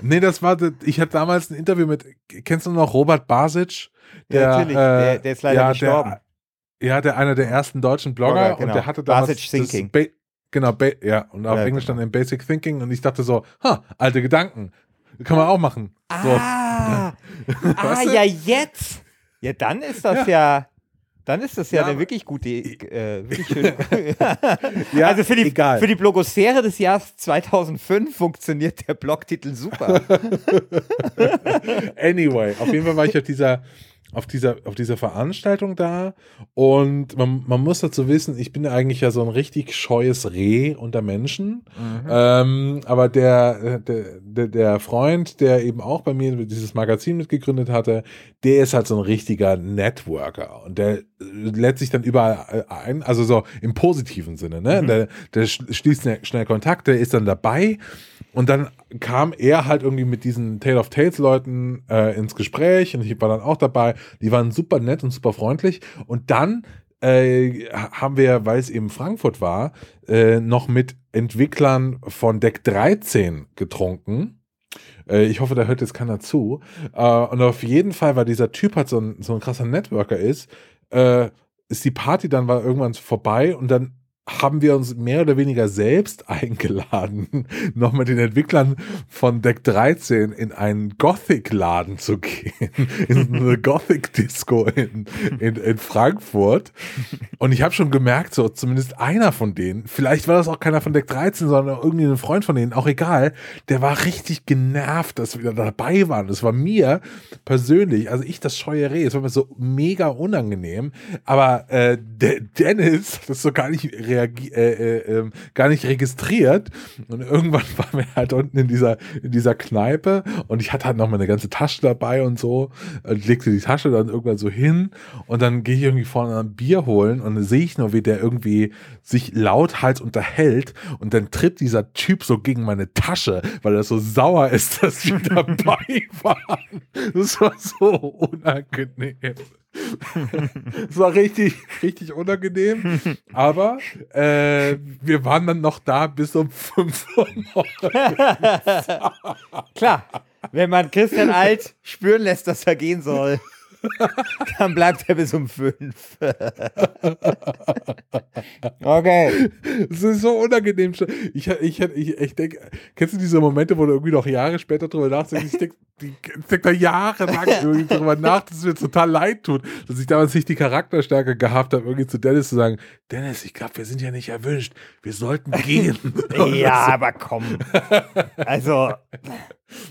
S2: Nee, das war, ich hatte damals ein Interview mit, kennst du noch Robert Basic?
S3: Ja, natürlich. Der- der ist leider gestorben.
S2: Der, ja, der einer der ersten deutschen Blogger
S3: Blogger, genau.
S2: und der hatte damals
S3: Basic Thinking.
S2: Ba genau, ba ja, und auf
S3: Ja,
S2: Englisch
S3: genau.
S2: dann in Basic Thinking und ich dachte so, ha, alte Gedanken. Kann man auch machen. So.
S3: Ah, ah ja, jetzt. Ja, dann ist das ja, dann ist das ja,
S2: Ja,
S3: eine wirklich gute, äh, wirklich schöne.
S2: Ja,
S3: also für die,
S2: egal.
S3: für die Blogosphäre des Jahres 2005 funktioniert der Blogtitel super.
S2: Anyway, auf jeden Fall war ich auf dieser, auf dieser, auf dieser Veranstaltung da. Und man, man muss dazu wissen, ich bin ja eigentlich ja so ein richtig scheues Reh unter Menschen. Ähm, aber der, der, der, der Freund, der eben auch bei mir dieses Magazin mitgegründet hatte, der ist halt so ein richtiger Networker. Und der lädt sich dann überall ein, also so im positiven Sinne, ne? Der, der sch- schließt schnell, schnell Kontakt, der ist dann dabei und dann kam er halt irgendwie mit diesen Tale of Tales Leuten äh, ins Gespräch und ich war dann auch dabei. Die waren super nett und super freundlich und dann äh, haben wir, weil es eben Frankfurt war, äh, noch mit Entwicklern von Deck 13 getrunken. Äh, ich hoffe, da hört jetzt keiner zu. Äh, und auf jeden Fall, weil dieser Typ halt so ein, so ein krasser Networker ist, äh, ist die Party dann war irgendwann vorbei und dann haben wir uns mehr oder weniger selbst eingeladen, noch mit den Entwicklern von Deck 13 in einen Gothic-Laden zu gehen, in eine Gothic-Disco in, in, in Frankfurt. Und ich habe schon gemerkt, so zumindest einer von denen, vielleicht war das auch keiner von Deck 13, sondern irgendwie ein Freund von denen, auch egal, der war richtig genervt, dass wir da dabei waren. Das war mir persönlich, also ich das scheue Reh, es war mir so mega unangenehm, aber äh, Dennis das so gar nicht reagi äh, äh, ähm, gar nicht registriert und irgendwann waren wir halt unten in dieser in dieser Kneipe und ich hatte halt noch meine ganze Tasche dabei und so und legte die Tasche dann irgendwann so hin und dann gehe ich irgendwie vorne ein Bier holen und dann sehe ich nur, wie der irgendwie sich lauthals unterhält und dann tritt dieser Typ so gegen meine Tasche, weil er so sauer ist, dass wir dabei waren. Das war so unangenehm. Es war richtig, richtig unangenehm. Aber äh, wir waren dann noch da bis um 5 Uhr.
S3: Klar, wenn man Christian Alt spüren lässt, dass er gehen soll, dann bleibt er bis um fünf. okay.
S2: Es ist so unangenehm. Ich, ich, ich, ich denke, kennst du diese Momente, wo du irgendwie noch Jahre später drüber nachdenkst? Ich denke denk da jahrelang irgendwie drüber nach, dass es mir total leid tut, dass ich damals nicht die Charakterstärke gehabt habe, irgendwie zu Dennis zu sagen, Dennis, ich glaube, wir sind ja nicht erwünscht. Wir sollten gehen.
S3: Ja, aber komm. Also,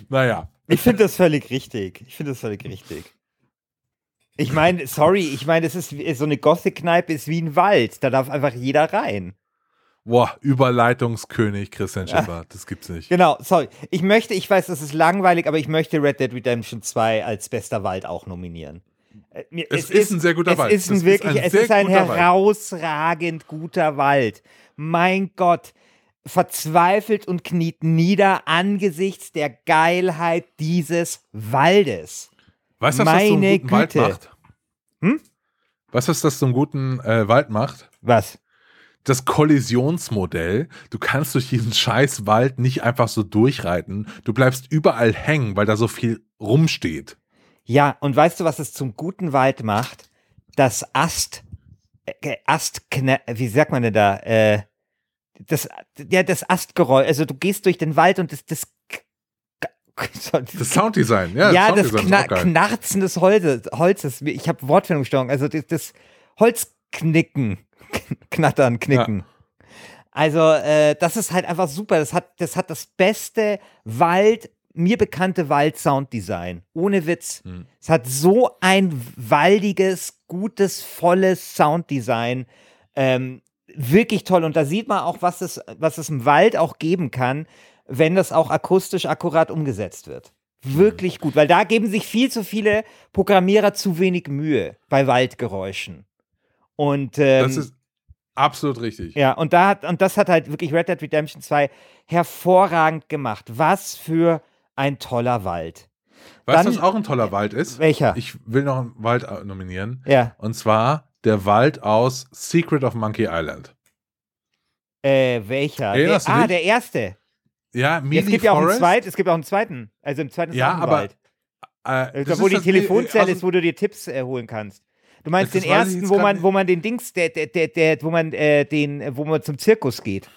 S2: Naja.
S3: ich finde das völlig richtig. Ich finde das völlig richtig. Ich meine, sorry, ich meine, es ist so eine Gothic-Kneipe ist wie ein Wald. Da darf einfach jeder rein.
S2: Boah, Überleitungskönig Christian Schiffer. Das gibt's nicht.
S3: Genau, sorry. Ich möchte, ich weiß, das ist langweilig, aber ich möchte Red Dead Redemption 2 als bester Wald auch nominieren. Äh, mir-
S2: Es ist ein sehr guter
S3: es
S2: Wald.
S3: Ist ein
S2: Das ist
S3: wirklich,
S2: ein
S3: es ist ein
S2: guter Wald.
S3: herausragend guter Wald. Mein Gott, verzweifelt und kniet nieder angesichts der Geilheit dieses Waldes.
S2: Weißt du, was das so einen
S3: Meine
S2: guten Wald
S3: Güte.
S2: macht?
S3: Hm?
S2: Weißt du, was das einen guten äh, Wald macht?
S3: Was?
S2: Das Kollisionsmodell. Du kannst durch diesen scheiß Wald nicht einfach so durchreiten. Du bleibst überall hängen, weil da so viel rumsteht.
S3: Ja, und weißt du, was es zum guten Wald macht? Das Ast, äh, Astkne, wie sagt man denn da? Äh, das, ja, das Astgeräusch. Also du gehst durch den Wald und das, das,
S2: Das Sounddesign, ja.
S3: ja, das
S2: Sounddesign ist
S3: Kna. Knarzen des Holzes. Holzes. Ich habe Wortfindungsstörung. Also das, das Holzknicken, Knattern, Knicken. Also äh, das ist halt einfach super. Das hat das, hat das beste Wald, mir bekannte Wald-Sounddesign. Ohne Witz.
S2: Hm.
S3: Es hat so ein waldiges, gutes, volles Sounddesign. Ähm, wirklich toll. Und da sieht man auch, was es, was es im Wald auch geben kann, wenn das auch akustisch akkurat umgesetzt wird. Wirklich gut, weil da geben sich viel zu viele Programmierer zu wenig Mühe bei Waldgeräuschen. Und ähm,
S2: Das ist absolut richtig.
S3: ja, und da hat, und das hat halt wirklich Red Dead Redemption 2 hervorragend gemacht. Was für ein toller Wald.
S2: Weißt du, was auch ein toller Wald ist?
S3: Welcher?
S2: Ich will noch einen Wald äh, nominieren.
S3: ja.
S2: Und zwar der Wald aus Secret of Monkey Island.
S3: Äh, welcher? Der, ah, der erste.
S2: Ja,
S3: Ja,
S2: Mealy
S3: es gibt ja auch einen
S2: Forest.
S3: zweiten, es gibt auch einen zweiten. Also im zweiten
S2: Ja, aber. Äh,
S3: Da, wo die Telefonzelle
S2: also-
S3: ist, wo du dir Tipps äh, holen kannst. Du meinst den ersten, wo man, wo man den Dings, der, der, der, der, wo man äh, den, wo man zum Zirkus geht.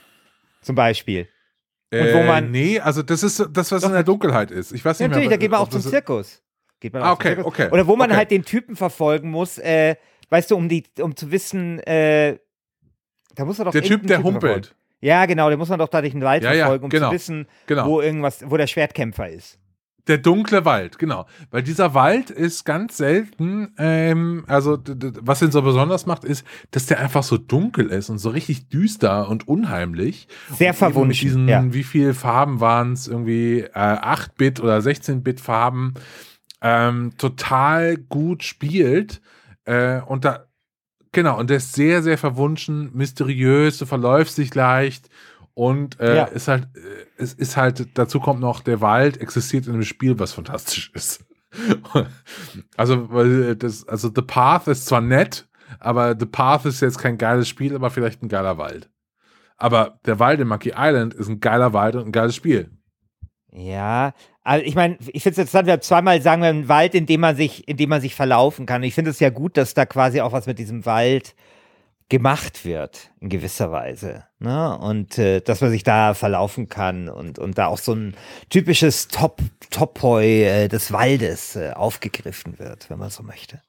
S3: Zum Beispiel. Und wo
S2: äh,
S3: man-
S2: Nee, also das ist das, was
S3: Doch.
S2: in der Dunkelheit ist. Ich weiß
S3: Ja,
S2: nicht
S3: natürlich,
S2: mehr.
S3: da geht man auch zum Zirkus. Geht man
S2: Ah,
S3: auch zum
S2: okay,
S3: Zirkus.
S2: okay,
S3: Oder wo man
S2: okay.
S3: halt den Typen verfolgen muss, äh, weißt du, um die, um zu wissen, äh, da muss er doch
S2: Der Typ, der
S3: Typen verfolgen. Ja, genau, der muss man doch da durch den Wald
S2: Ja,
S3: verfolgen, um
S2: genau,
S3: zu wissen,
S2: Genau.
S3: wo irgendwas, wo der Schwertkämpfer ist.
S2: Der dunkle Wald, genau. Weil dieser Wald ist ganz selten, ähm, also was ihn so besonders macht, ist, dass der einfach so dunkel ist und so richtig düster und unheimlich.
S3: Sehr verwunschen,
S2: Mit diesen,
S3: ja.
S2: wie viel Farben waren es? Irgendwie äh, 8-Bit oder 16-Bit Farben. Ähm, total gut spielt. Äh, und da, genau, und der ist sehr, sehr verwunschen, mysteriös, du verläufst dich leicht. Und äh,
S3: Ja.
S2: ist halt, äh, es ist halt, dazu kommt noch, der Wald existiert in einem Spiel, was fantastisch ist. also, weil das, also The Path ist zwar nett, aber The Path ist jetzt kein geiles Spiel, aber vielleicht ein geiler Wald. Aber der Wald in Monkey Island ist ein geiler Wald und ein geiles Spiel.
S3: Ja, also ich meine, ich finde es interessant, wir haben zweimal sagen wir einen Wald, in dem man sich, in dem man sich verlaufen kann. Ich finde es ja gut, dass da quasi auch was mit diesem Wald gemacht wird, in gewisser Weise. Ne? Und äh, dass man sich da verlaufen kann und, und da auch so ein typisches Top, Topoi äh, des Waldes äh, aufgegriffen wird, wenn man so möchte.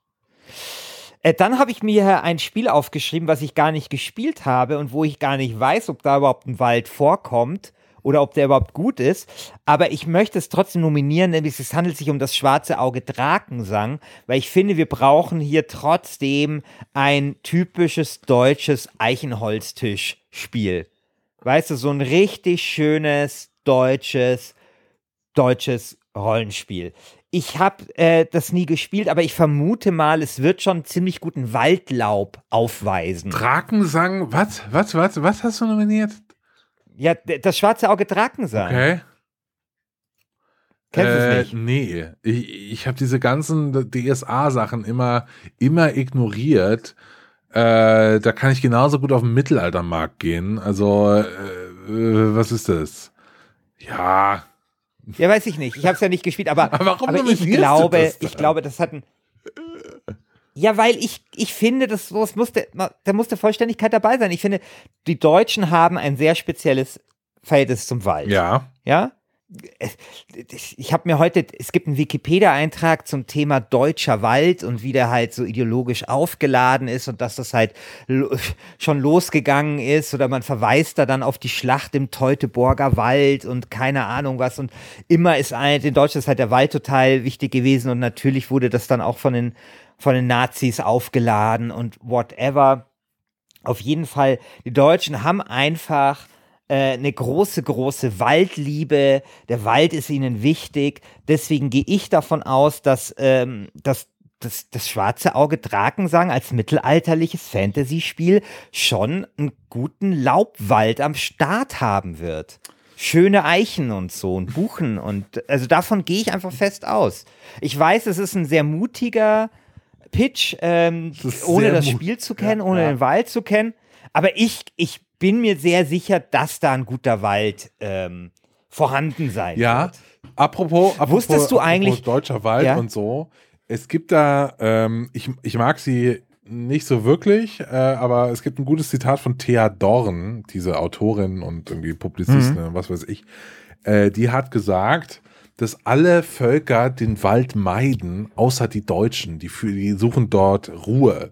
S3: Äh, dann habe ich mir ein Spiel aufgeschrieben, was ich gar nicht gespielt habe und wo ich gar nicht weiß, ob da überhaupt ein Wald vorkommt oder ob der überhaupt gut ist. Aber ich möchte es trotzdem nominieren, nämlich es handelt sich um das schwarze Auge Drakensang, weil ich finde, wir brauchen hier trotzdem ein typisches deutsches Eichenholztischspiel. Weißt du, so ein richtig schönes deutsches, deutsches Rollenspiel. Ich habe äh, das nie gespielt, aber ich vermute mal, es wird schon ziemlich guten Waldlaub aufweisen.
S2: Drakensang, was, was, was, was hast du nominiert?
S3: Ja, das schwarze Auge Drakensang.
S2: Okay.
S3: Kennst du
S2: Äh,
S3: es nicht?
S2: Nee, ich, ich habe diese ganzen DSA-Sachen immer, immer ignoriert. Äh, da kann ich genauso gut auf den Mittelaltermarkt gehen. Also, äh, äh, was ist das? Ja,
S3: Ja, weiß ich nicht. Ich habe es ja nicht gespielt, aber,
S2: Aber warum
S3: aber ich glaube, ich glaube, das hat ein. Ja, weil ich, ich finde, das, das musste, da musste Vollständigkeit dabei sein. Ich finde, die Deutschen haben ein sehr spezielles Verhältnis zum Wald.
S2: ja.
S3: Ja? ich habe mir heute, es gibt einen Wikipedia-Eintrag zum Thema deutscher Wald und wie der halt so ideologisch aufgeladen ist und dass das halt schon losgegangen ist oder man verweist da dann auf die Schlacht im Teutoburger Wald und keine Ahnung was und immer ist ein, in Deutschland ist halt der Wald total wichtig gewesen und natürlich wurde das dann auch von den, von den Nazis aufgeladen und whatever. Auf jeden Fall, die Deutschen haben einfach äh, eine große, große Waldliebe. Der Wald ist ihnen wichtig. Deswegen gehe ich davon aus, dass, ähm, dass das, das schwarze Auge Drakensang als mittelalterliches Fantasy-Spiel schon einen guten Laubwald am Start haben wird. Schöne Eichen und so und Buchen und also davon gehe ich einfach fest aus. Ich weiß, es ist ein sehr mutiger Pitch, ähm, das ohne das Spiel zu kennen, ja, ohne ja. den Wald zu kennen. Aber ich, ich bin mir sehr sicher, dass da ein guter Wald ähm, vorhanden sein
S2: ja,
S3: wird.
S2: Apropos, apropos,
S3: Wusstest du eigentlich
S2: deutscher Wald ja? und so. Es gibt da, ähm, ich, ich mag sie nicht so wirklich, äh, aber es gibt ein gutes Zitat von Thea Dorn, diese Autorin und irgendwie Publizistin, mhm. was weiß ich. Äh, die hat gesagt, dass alle Völker den Wald meiden, außer die Deutschen. Die, für, die suchen dort Ruhe.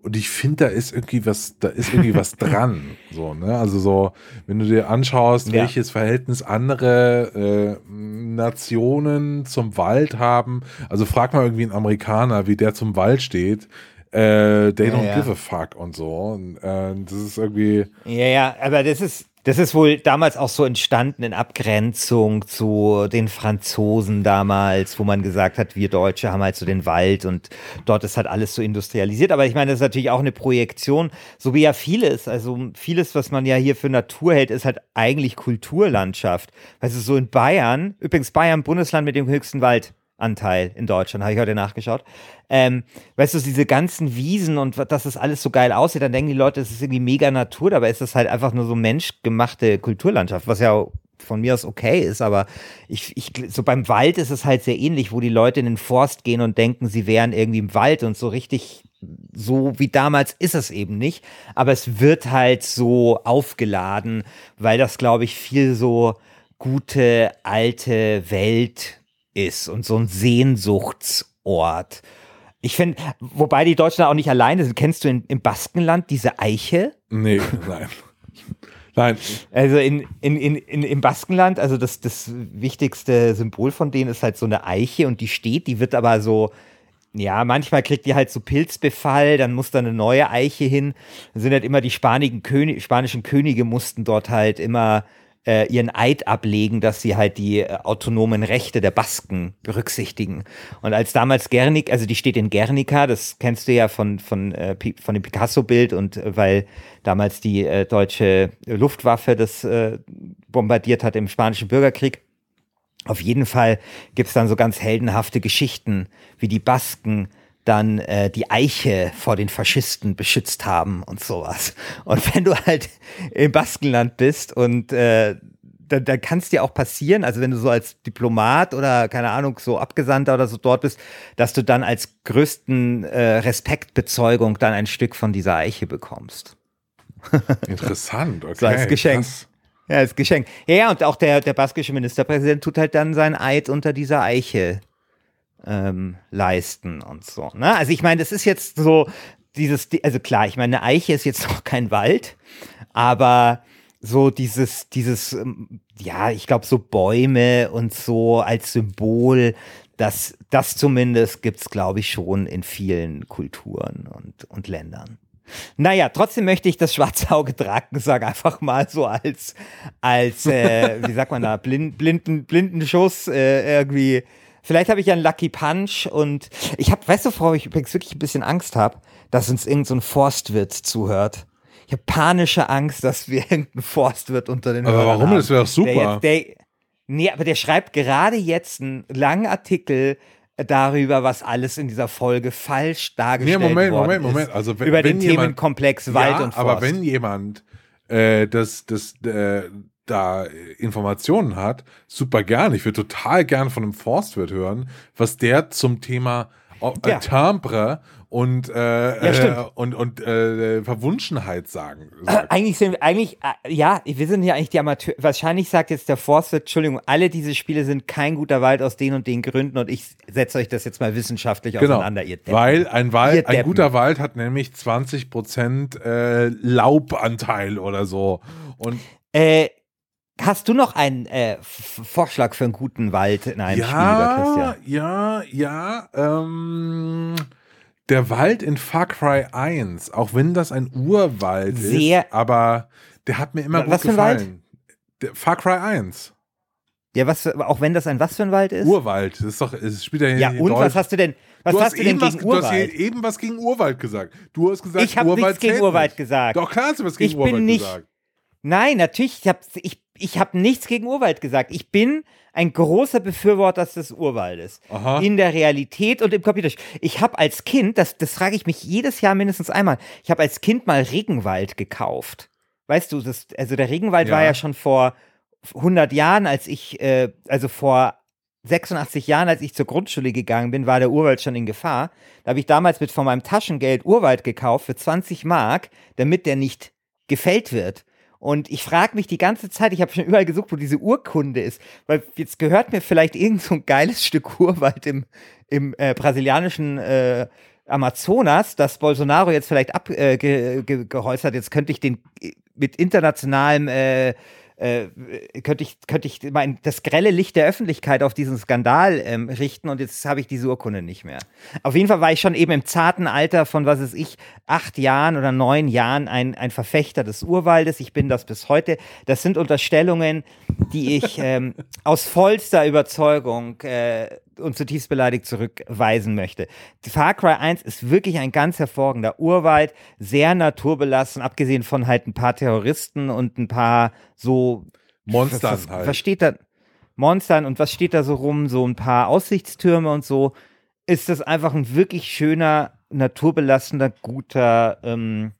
S2: Und ich finde, da ist irgendwie was, da ist irgendwie was dran. So, ne? Also so, wenn du dir anschaust, ja. welches Verhältnis andere äh, Nationen zum Wald haben, also frag mal irgendwie einen Amerikaner, wie der zum Wald steht. Äh, they don't ja. give a fuck und so. Und, äh, das ist irgendwie.
S3: Ja, ja, aber das ist, das ist wohl damals auch so entstanden in Abgrenzung zu den Franzosen damals, wo man gesagt hat, wir Deutsche haben halt so den Wald und dort ist halt alles so industrialisiert. Aber ich meine, das ist natürlich auch eine Projektion, so wie ja vieles. Also vieles, was man ja hier für Natur hält, ist halt eigentlich Kulturlandschaft. Weißt du, so in Bayern, übrigens Bayern, Bundesland mit dem höchsten Wald. Anteil in Deutschland, habe ich heute nachgeschaut. Ähm, weißt du, diese ganzen Wiesen und dass das alles so geil aussieht, dann denken die Leute, es ist irgendwie mega Natur, dabei ist das halt einfach nur so menschgemachte Kulturlandschaft, was ja von mir aus okay ist, aber ich, ich, so beim Wald ist es halt sehr ähnlich, wo die Leute in den Forst gehen und denken, sie wären irgendwie im Wald und so richtig so wie damals ist es eben nicht, aber es wird halt so aufgeladen, weil das, glaube ich, viel so gute alte Welt ist und so ein Sehnsuchtsort. Ich finde, wobei die Deutschen auch nicht alleine sind. Kennst du in, im Baskenland diese Eiche?
S2: Nee, nein. Nein.
S3: Also in, in, in, in, im Baskenland, also das, das wichtigste Symbol von denen ist halt so eine Eiche und die steht, die wird aber so, ja, manchmal kriegt die halt so Pilzbefall, dann muss da eine neue Eiche hin. Dann sind halt immer die König, spanischen Könige mussten dort halt immer äh, ihren Eid ablegen, dass sie halt die äh, autonomen Rechte der Basken berücksichtigen. Und als damals Gernik, also die steht in Guernica, das kennst du ja von, von, äh, von dem Picasso-Bild und äh, weil damals die äh, deutsche Luftwaffe das äh, bombardiert hat im Spanischen Bürgerkrieg. Auf jeden Fall gibt es dann so ganz heldenhafte Geschichten, wie die Basken dann äh, die Eiche vor den Faschisten beschützt haben und sowas. Und wenn du halt im Baskenland bist und äh, da, da kann es dir auch passieren, also wenn du so als Diplomat oder keine Ahnung, so Abgesandter oder so dort bist, dass du dann als größten äh, Respektbezeugung dann ein Stück von dieser Eiche bekommst.
S2: Interessant, okay.
S3: So als Geschenk. Krass. Ja, als Geschenk. Ja, und auch der, der baskische Ministerpräsident tut halt dann sein Eid unter dieser Eiche ähm, leisten und so. Ne? Also ich meine, das ist jetzt so dieses, also klar, ich meine, eine Eiche ist jetzt noch kein Wald, aber so dieses, dieses, ähm, ja, ich glaube, so Bäume und so als Symbol, das, das zumindest gibt es, glaube ich, schon in vielen Kulturen und, und Ländern. Naja, trotzdem möchte ich das schwarze Auge Drakensang einfach mal so als, als äh, wie sagt man da, blind, blinden, blinden Schuss äh, irgendwie Vielleicht habe ich ja einen Lucky Punch und ich habe, weißt du, Frau, ich übrigens wirklich ein bisschen Angst habe, dass uns irgendein so Forstwirt zuhört. Ich habe panische Angst, dass wir irgendeinen Forstwirt unter den
S2: Aber Hörern warum? Haben, das wäre doch super.
S3: Der jetzt, der, nee, aber der schreibt gerade jetzt einen langen Artikel darüber, was alles in dieser Folge falsch dargestellt nee, Moment, worden Moment, Moment.
S2: Also
S3: wenn, über den jemand, Themenkomplex Wald ja, und Forst.
S2: Aber wenn jemand äh, das, das, äh, da Informationen hat, super gern. Ich würde total gern von einem Forstwirt hören, was der zum Thema ob,
S3: Ja.
S2: äh, Timbre und, äh,
S3: Ja,
S2: äh, und, und äh, Verwunschenheit sagen.
S3: Äh,
S2: sagt.
S3: Eigentlich sind wir, eigentlich, äh, ja, wir sind ja eigentlich die Amateur. Wahrscheinlich sagt jetzt der Forstwirt, Entschuldigung, alle diese Spiele sind kein guter Wald aus den und den Gründen und ich setze euch das jetzt mal wissenschaftlich
S2: Genau,
S3: auseinander, ihr Deppen.
S2: weil ein Wald, ein guter Wald hat nämlich 20% äh, Laubanteil oder so. Und
S3: Äh, hast du noch einen äh, Vorschlag für einen guten Wald in einem Spiel, lieber
S2: ja,
S3: Christian?
S2: ja, ja, ähm, der Wald in Far Cry 1, auch wenn das ein Urwald
S3: Sehr-
S2: ist, aber der hat mir immer
S3: Wa-
S2: gut
S3: was für ein Wald?
S2: gefallen. Der Far Cry 1,
S3: Ja, was, für- auch wenn das ein was für ein Wald ist?
S2: Urwald, das ist doch, es spielt ja,
S3: ja,
S2: hier
S3: und
S2: Deutsch.
S3: was hast du denn, was
S2: du
S3: hast,
S2: hast,
S3: du denn
S2: eben was,
S3: gegen
S2: du hast
S3: Urwald?
S2: eben was gegen Urwald gesagt. Du hast gesagt,
S3: Ich habe
S2: Urwald
S3: nichts gegen Urwald
S2: nicht.
S3: gesagt.
S2: Doch, klar hast du was gegen
S3: Ich bin
S2: Urwald
S3: nicht-
S2: gesagt.
S3: Nein, natürlich, ich habe ich, ich hab nichts gegen Urwald gesagt. Ich bin ein großer Befürworter des Urwaldes.
S2: Aha.
S3: In der Realität und im Computerspiel. Ich habe als Kind, das, das frage ich mich jedes Jahr mindestens einmal, ich habe als Kind mal Regenwald gekauft. Weißt du, das, also der Regenwald
S2: Ja.
S3: war ja schon vor 100 Jahren, als ich, äh, also vor 86 Jahren, als ich zur Grundschule gegangen bin, war der Urwald schon in Gefahr. Da habe ich damals mit von meinem Taschengeld Urwald gekauft für 20 Mark, damit der nicht gefällt wird. Und ich frage mich die ganze Zeit, ich habe schon überall gesucht, wo diese Urkunde ist, weil jetzt gehört mir vielleicht irgend so ein geiles Stück Urwald im, im äh, brasilianischen äh, Amazonas, das Bolsonaro jetzt vielleicht abgehäusert äh, ge. Jetzt könnte ich den äh, mit internationalem äh, äh, könnte ich, könnte ich mein, das grelle Licht der Öffentlichkeit auf diesen Skandal ähm, richten und jetzt habe ich diese Urkunde nicht mehr. Auf jeden Fall war ich schon eben im zarten Alter von, was weiß ich, acht Jahren oder neun Jahren ein, ein Verfechter des Urwaldes. Ich bin das bis heute. Das sind Unterstellungen, die ich ähm, aus vollster Überzeugung äh, und zutiefst beleidigt zurückweisen möchte. Far Cry 1 ist wirklich ein ganz hervorragender Urwald, sehr naturbelassen, abgesehen von halt ein paar Terroristen und ein paar so
S2: Monstern
S3: was, was,
S2: halt.
S3: Was steht da? Monstern und was steht da so rum? So ein paar Aussichtstürme und so. Ist das einfach ein wirklich schöner, naturbelassender, guter, ähm,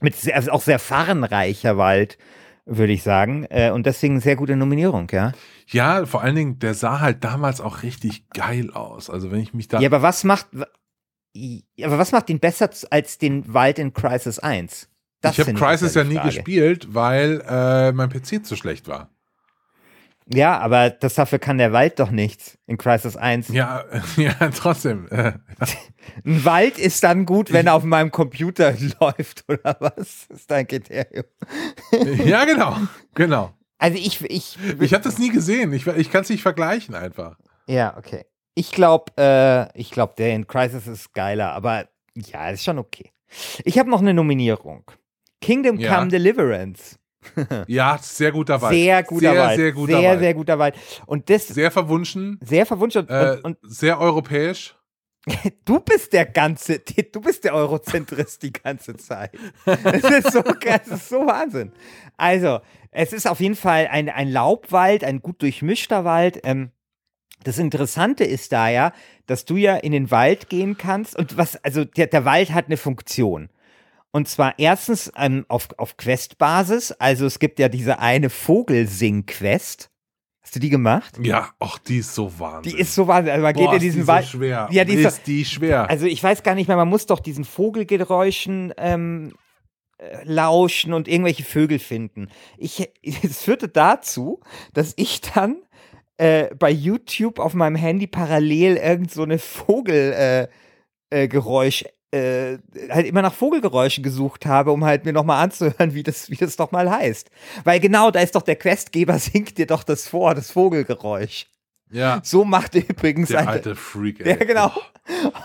S3: mit sehr, also auch sehr farrenreicher Wald, würde ich sagen. Äh, und deswegen sehr gute Nominierung, ja.
S2: Ja, vor allen Dingen, der sah halt damals auch richtig geil aus. Also wenn ich mich da.
S3: Ja, aber was macht, aber was macht ihn besser als den Wald in Crisis 1? Das
S2: ich habe Crisis ja nie gespielt, weil äh, mein PC zu schlecht war.
S3: Ja, aber das dafür kann der Wald doch nichts in Crisis 1.
S2: Ja, ja, trotzdem. Äh,
S3: Ein Wald ist dann gut, wenn er auf meinem Computer läuft, oder was? Ist dein Kriterium.
S2: ja, genau, genau.
S3: Also ich, ich,
S2: Ich habe das nie gesehen. Ich, ich kann es nicht vergleichen einfach.
S3: ja, okay. Ich glaube, äh, ich glaube, der in Crisis ist geiler, aber ja, ist schon okay. Ich habe noch eine Nominierung. Kingdom
S2: Ja.
S3: Come Deliverance.
S2: Ja, sehr guter Wald.
S3: Sehr guter
S2: sehr,
S3: Wald.
S2: Sehr guter
S3: sehr,
S2: Wald.
S3: sehr guter Wald. Und das
S2: sehr verwunschen,
S3: sehr verwunschen. Und,
S2: äh,
S3: und,
S2: sehr europäisch.
S3: du bist der ganze, du bist der Eurozentrist die ganze Zeit. Es ist so, es ist so Wahnsinn. Also, es ist auf jeden Fall ein, ein Laubwald, ein gut durchmischter Wald. Ähm, das Interessante ist da ja, dass du ja in den Wald gehen kannst und was, also der, der Wald hat eine Funktion. Und zwar erstens ähm, auf, auf Quest-Basis. Also es gibt ja diese eine Vogelsing-Quest. Hast du die gemacht?
S2: Ja, ach, die ist so wahnsinnig.
S3: Die ist so wahnsinnig. Also man
S2: Boah,
S3: geht in diesen
S2: so
S3: Wald.
S2: schwer.
S3: Ja, die ist
S2: ist die schwer.
S3: Also ich weiß gar nicht mehr, man muss doch diesen Vogelgeräuschen ähm, äh, lauschen und irgendwelche Vögel finden. Ich, es führte dazu, dass ich dann äh, bei YouTube auf meinem Handy parallel irgend so eine Vogelgeräusch äh, äh, Geräusch, äh, halt immer nach Vogelgeräuschen gesucht habe, um halt mir nochmal anzuhören, wie das, wie das doch mal heißt. Weil genau, da ist doch der Questgeber, singt dir doch das vor, das Vogelgeräusch.
S2: Ja,
S3: So macht übrigens
S2: der
S3: ein-
S2: alte Freak.
S3: ja,
S2: ey.
S3: genau.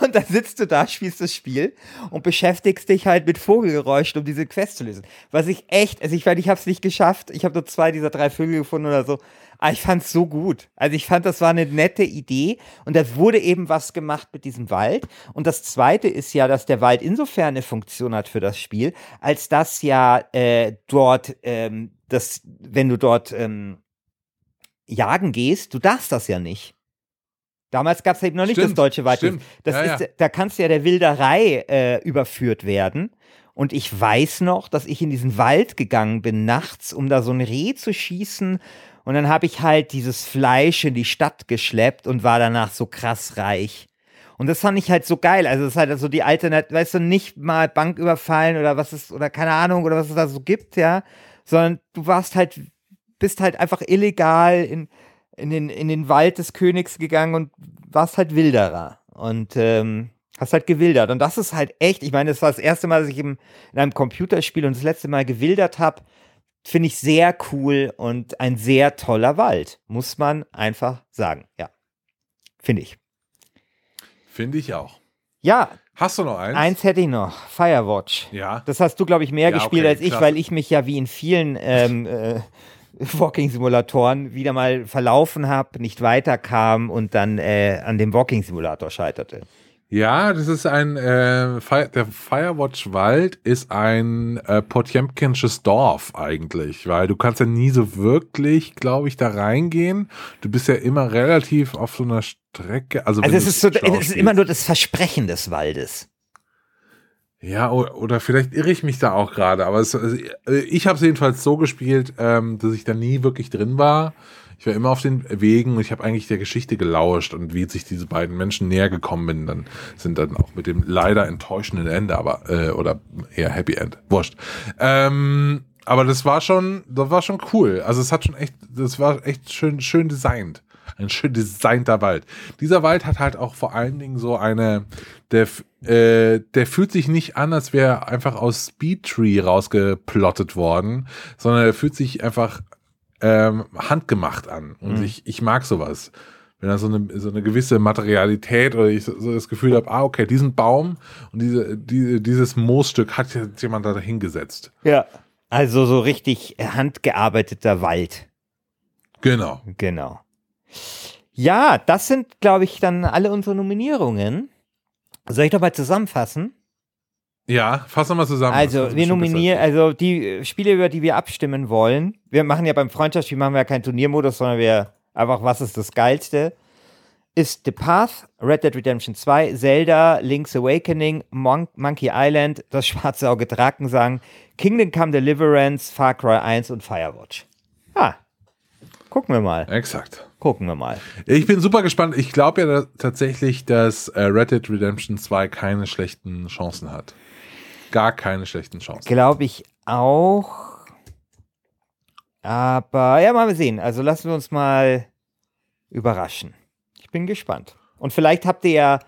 S3: Und dann sitzt du da, spielst das Spiel und beschäftigst dich halt mit Vogelgeräuschen, um diese Quest zu lösen. Was ich echt, also ich meine, ich habe es nicht geschafft. Ich habe nur zwei dieser drei Vögel gefunden oder so. Aber ich fand es so gut. Also ich fand, das war eine nette Idee und da wurde eben was gemacht mit diesem Wald. Und das Zweite ist ja, dass der Wald insofern eine Funktion hat für das Spiel, als dass ja äh, dort, ähm, das, wenn du dort ähm, jagen gehst, du darfst das ja nicht. Damals gab es eben noch nicht
S2: Stimmt,
S3: das deutsche
S2: stimmt.
S3: Das
S2: Ja,
S3: ist,
S2: ja.
S3: Da kannst du ja der Wilderei äh, überführt werden. Und ich weiß noch, dass ich in diesen Wald gegangen bin nachts, um da so ein Reh zu schießen. Und dann habe ich halt dieses Fleisch in die Stadt geschleppt und war danach so krass reich. Und das fand ich halt so geil. Also das ist halt so die Alternat, weißt du, nicht mal Bank überfallen oder was es, oder keine Ahnung, oder was es da so gibt, ja, sondern du warst halt, bist halt einfach illegal in, in, den, in den Wald des Königs gegangen und warst halt Wilderer. Und ähm, hast halt gewildert. Und das ist halt echt, ich meine, das war das erste Mal, dass ich im, in einem Computerspiel und das letzte Mal gewildert habe. Finde ich sehr cool und ein sehr toller Wald, muss man einfach sagen. Ja, finde ich.
S2: Finde ich auch.
S3: Ja,
S2: Hast du noch eins?
S3: eins hätte ich noch. Firewatch.
S2: Ja.
S3: Das hast du, glaube ich, mehr
S2: Ja,
S3: gespielt
S2: okay,
S3: als ich,
S2: klasse.
S3: weil ich mich ja wie in vielen ähm, äh, Walking-Simulatoren wieder mal verlaufen habe, nicht weiterkam und dann äh, an dem Walking-Simulator scheiterte.
S2: Ja, das ist ein, äh, der Firewatch Wald ist ein äh, Potjemkinsches Dorf eigentlich, weil du kannst ja nie so wirklich, glaube ich, da reingehen. Du bist ja immer relativ auf so einer Strecke. Also,
S3: Also es ist, so, es ist immer nur das Versprechen des Waldes.
S2: Ja, oder vielleicht irre ich mich da auch gerade, aber es, also, äh, ich habe es jedenfalls so gespielt, ähm, dass ich da nie wirklich drin war. Ich war immer auf den Wegen und ich habe eigentlich der Geschichte gelauscht und wie sich diese beiden Menschen näher gekommen bin, dann sind dann auch mit dem leider enttäuschenden Ende, aber äh, oder eher Happy End, wurscht. Ähm, aber das war schon, das war schon cool. Also es hat schon echt, das war echt schön, schön designt. Ein schön designter Wald. Dieser Wald hat halt auch vor allen Dingen so eine, der, äh, der fühlt sich nicht an, als wäre einfach aus Speedtree rausgeplottet worden, sondern er fühlt sich einfach ähm, handgemacht an. Und
S3: Mhm.
S2: ich, ich mag sowas. Wenn da so eine, so eine gewisse Materialität oder ich so so das Gefühl habe, ah, okay, diesen Baum und diese, die, dieses Moosstück hat jetzt jemand da hingesetzt.
S3: Ja. Also so richtig handgearbeiteter Wald.
S2: Genau.
S3: Genau. Ja, das sind, glaube ich, dann alle unsere Nominierungen. Soll ich doch mal zusammenfassen?
S2: Ja, fass nochmal zusammen.
S3: Also, wir nominieren, also die Spiele, über die wir abstimmen wollen. Wir machen ja beim Freundschaftsspiel machen wir ja keinen Turniermodus, sondern wir einfach, was ist das Geilste? Ist The Path, Red Dead Redemption 2, Zelda, Link's Awakening, Mon Monkey Island, Das Schwarze Auge Drakensang, Kingdom Come Deliverance, Far Cry 1 und Firewatch. Ah, gucken wir mal.
S2: Exakt.
S3: Gucken wir mal.
S2: Ich bin super gespannt. Ich glaube ja da, tatsächlich, dass äh, Red Dead Redemption 2 keine schlechten Chancen hat. Gar keine schlechten Chancen.
S3: Glaube ich auch. Aber ja, mal sehen. Also lassen wir uns mal überraschen. Ich bin gespannt. Und vielleicht habt ihr ja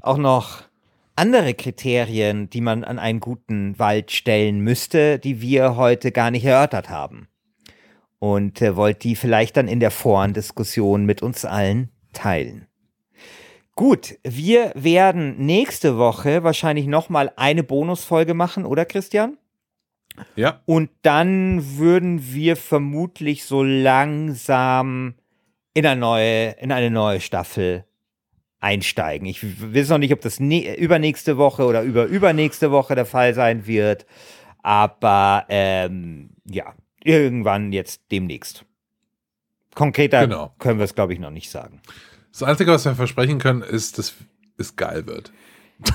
S3: auch noch andere Kriterien, die man an einen guten Wald stellen müsste, die wir heute gar nicht erörtert haben. Und äh, wollt die vielleicht dann in der Forendiskussion mit uns allen teilen. Gut, wir werden nächste Woche wahrscheinlich noch mal eine Bonusfolge machen, oder Christian?
S2: Ja,
S3: Und dann würden wir vermutlich so langsam in eine neue, in eine neue Staffel einsteigen. Ich weiß noch nicht, ob das ne übernächste Woche oder über übernächste Woche der Fall sein wird, aber ähm, ja, irgendwann jetzt demnächst. Konkreter
S2: Genau.
S3: können wir es, glaube ich, noch nicht sagen.
S2: das Einzige, was wir versprechen können, ist, dass es geil wird.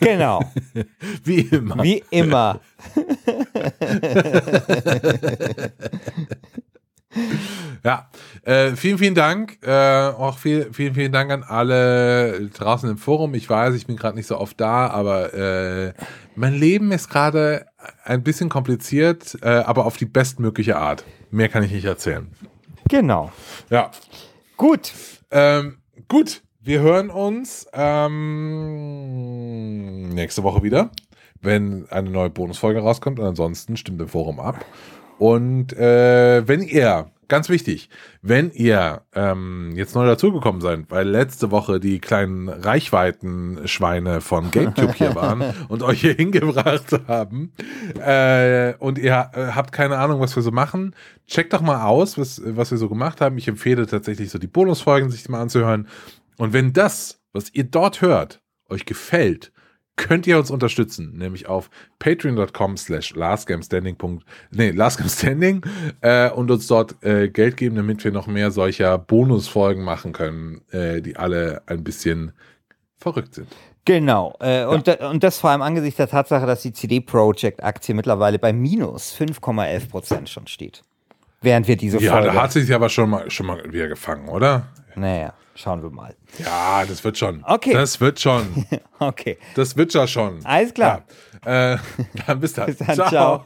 S3: Genau,
S2: Wie immer.
S3: wie immer.
S2: Ja, äh, vielen, vielen Dank. Äh, auch viel, vielen, vielen Dank an alle draußen im Forum. Ich weiß, ich bin gerade nicht so oft da, aber äh, mein Leben ist gerade ein bisschen kompliziert, äh, aber auf die bestmögliche Art. Mehr kann ich nicht erzählen.
S3: Genau.
S2: Ja,
S3: Gut.
S2: ähm, gut. Wir hören uns ähm, nächste Woche wieder, wenn eine neue Bonusfolge rauskommt. Und ansonsten stimmt im Forum ab. Und äh, wenn ihr, ganz wichtig, wenn ihr ähm, jetzt neu dazugekommen seid, weil letzte Woche die kleinen Reichweitenschweine von GameTube hier waren und euch hier hingebracht haben äh, und ihr äh, habt keine Ahnung, was wir so machen, checkt doch mal aus, was, was wir so gemacht haben. Ich empfehle tatsächlich so die Bonusfolgen sich mal anzuhören. Und wenn das, was ihr dort hört, euch gefällt, könnt ihr uns unterstützen, nämlich auf patreon.com slash lastgamestanding. Nee, lastgamestanding äh, und uns dort äh, Geld geben, damit wir noch mehr solcher Bonusfolgen machen können, äh, die alle ein bisschen verrückt sind.
S3: Genau. Äh, und, da- und das vor allem angesichts der Tatsache, dass die CD Projekt Aktie mittlerweile bei minus 5,11 Prozent schon steht. Während wir diese
S2: Ja,
S3: Folge.
S2: da hat sich aber schon mal, schon mal wieder gefangen, oder?
S3: Naja, schauen wir mal.
S2: Ja, das wird schon.
S3: Okay.
S2: Das wird schon.
S3: Okay.
S2: Das wird ja schon.
S3: Alles klar.
S2: Ja. Äh, dann bis dann.
S3: Bis dann, ciao.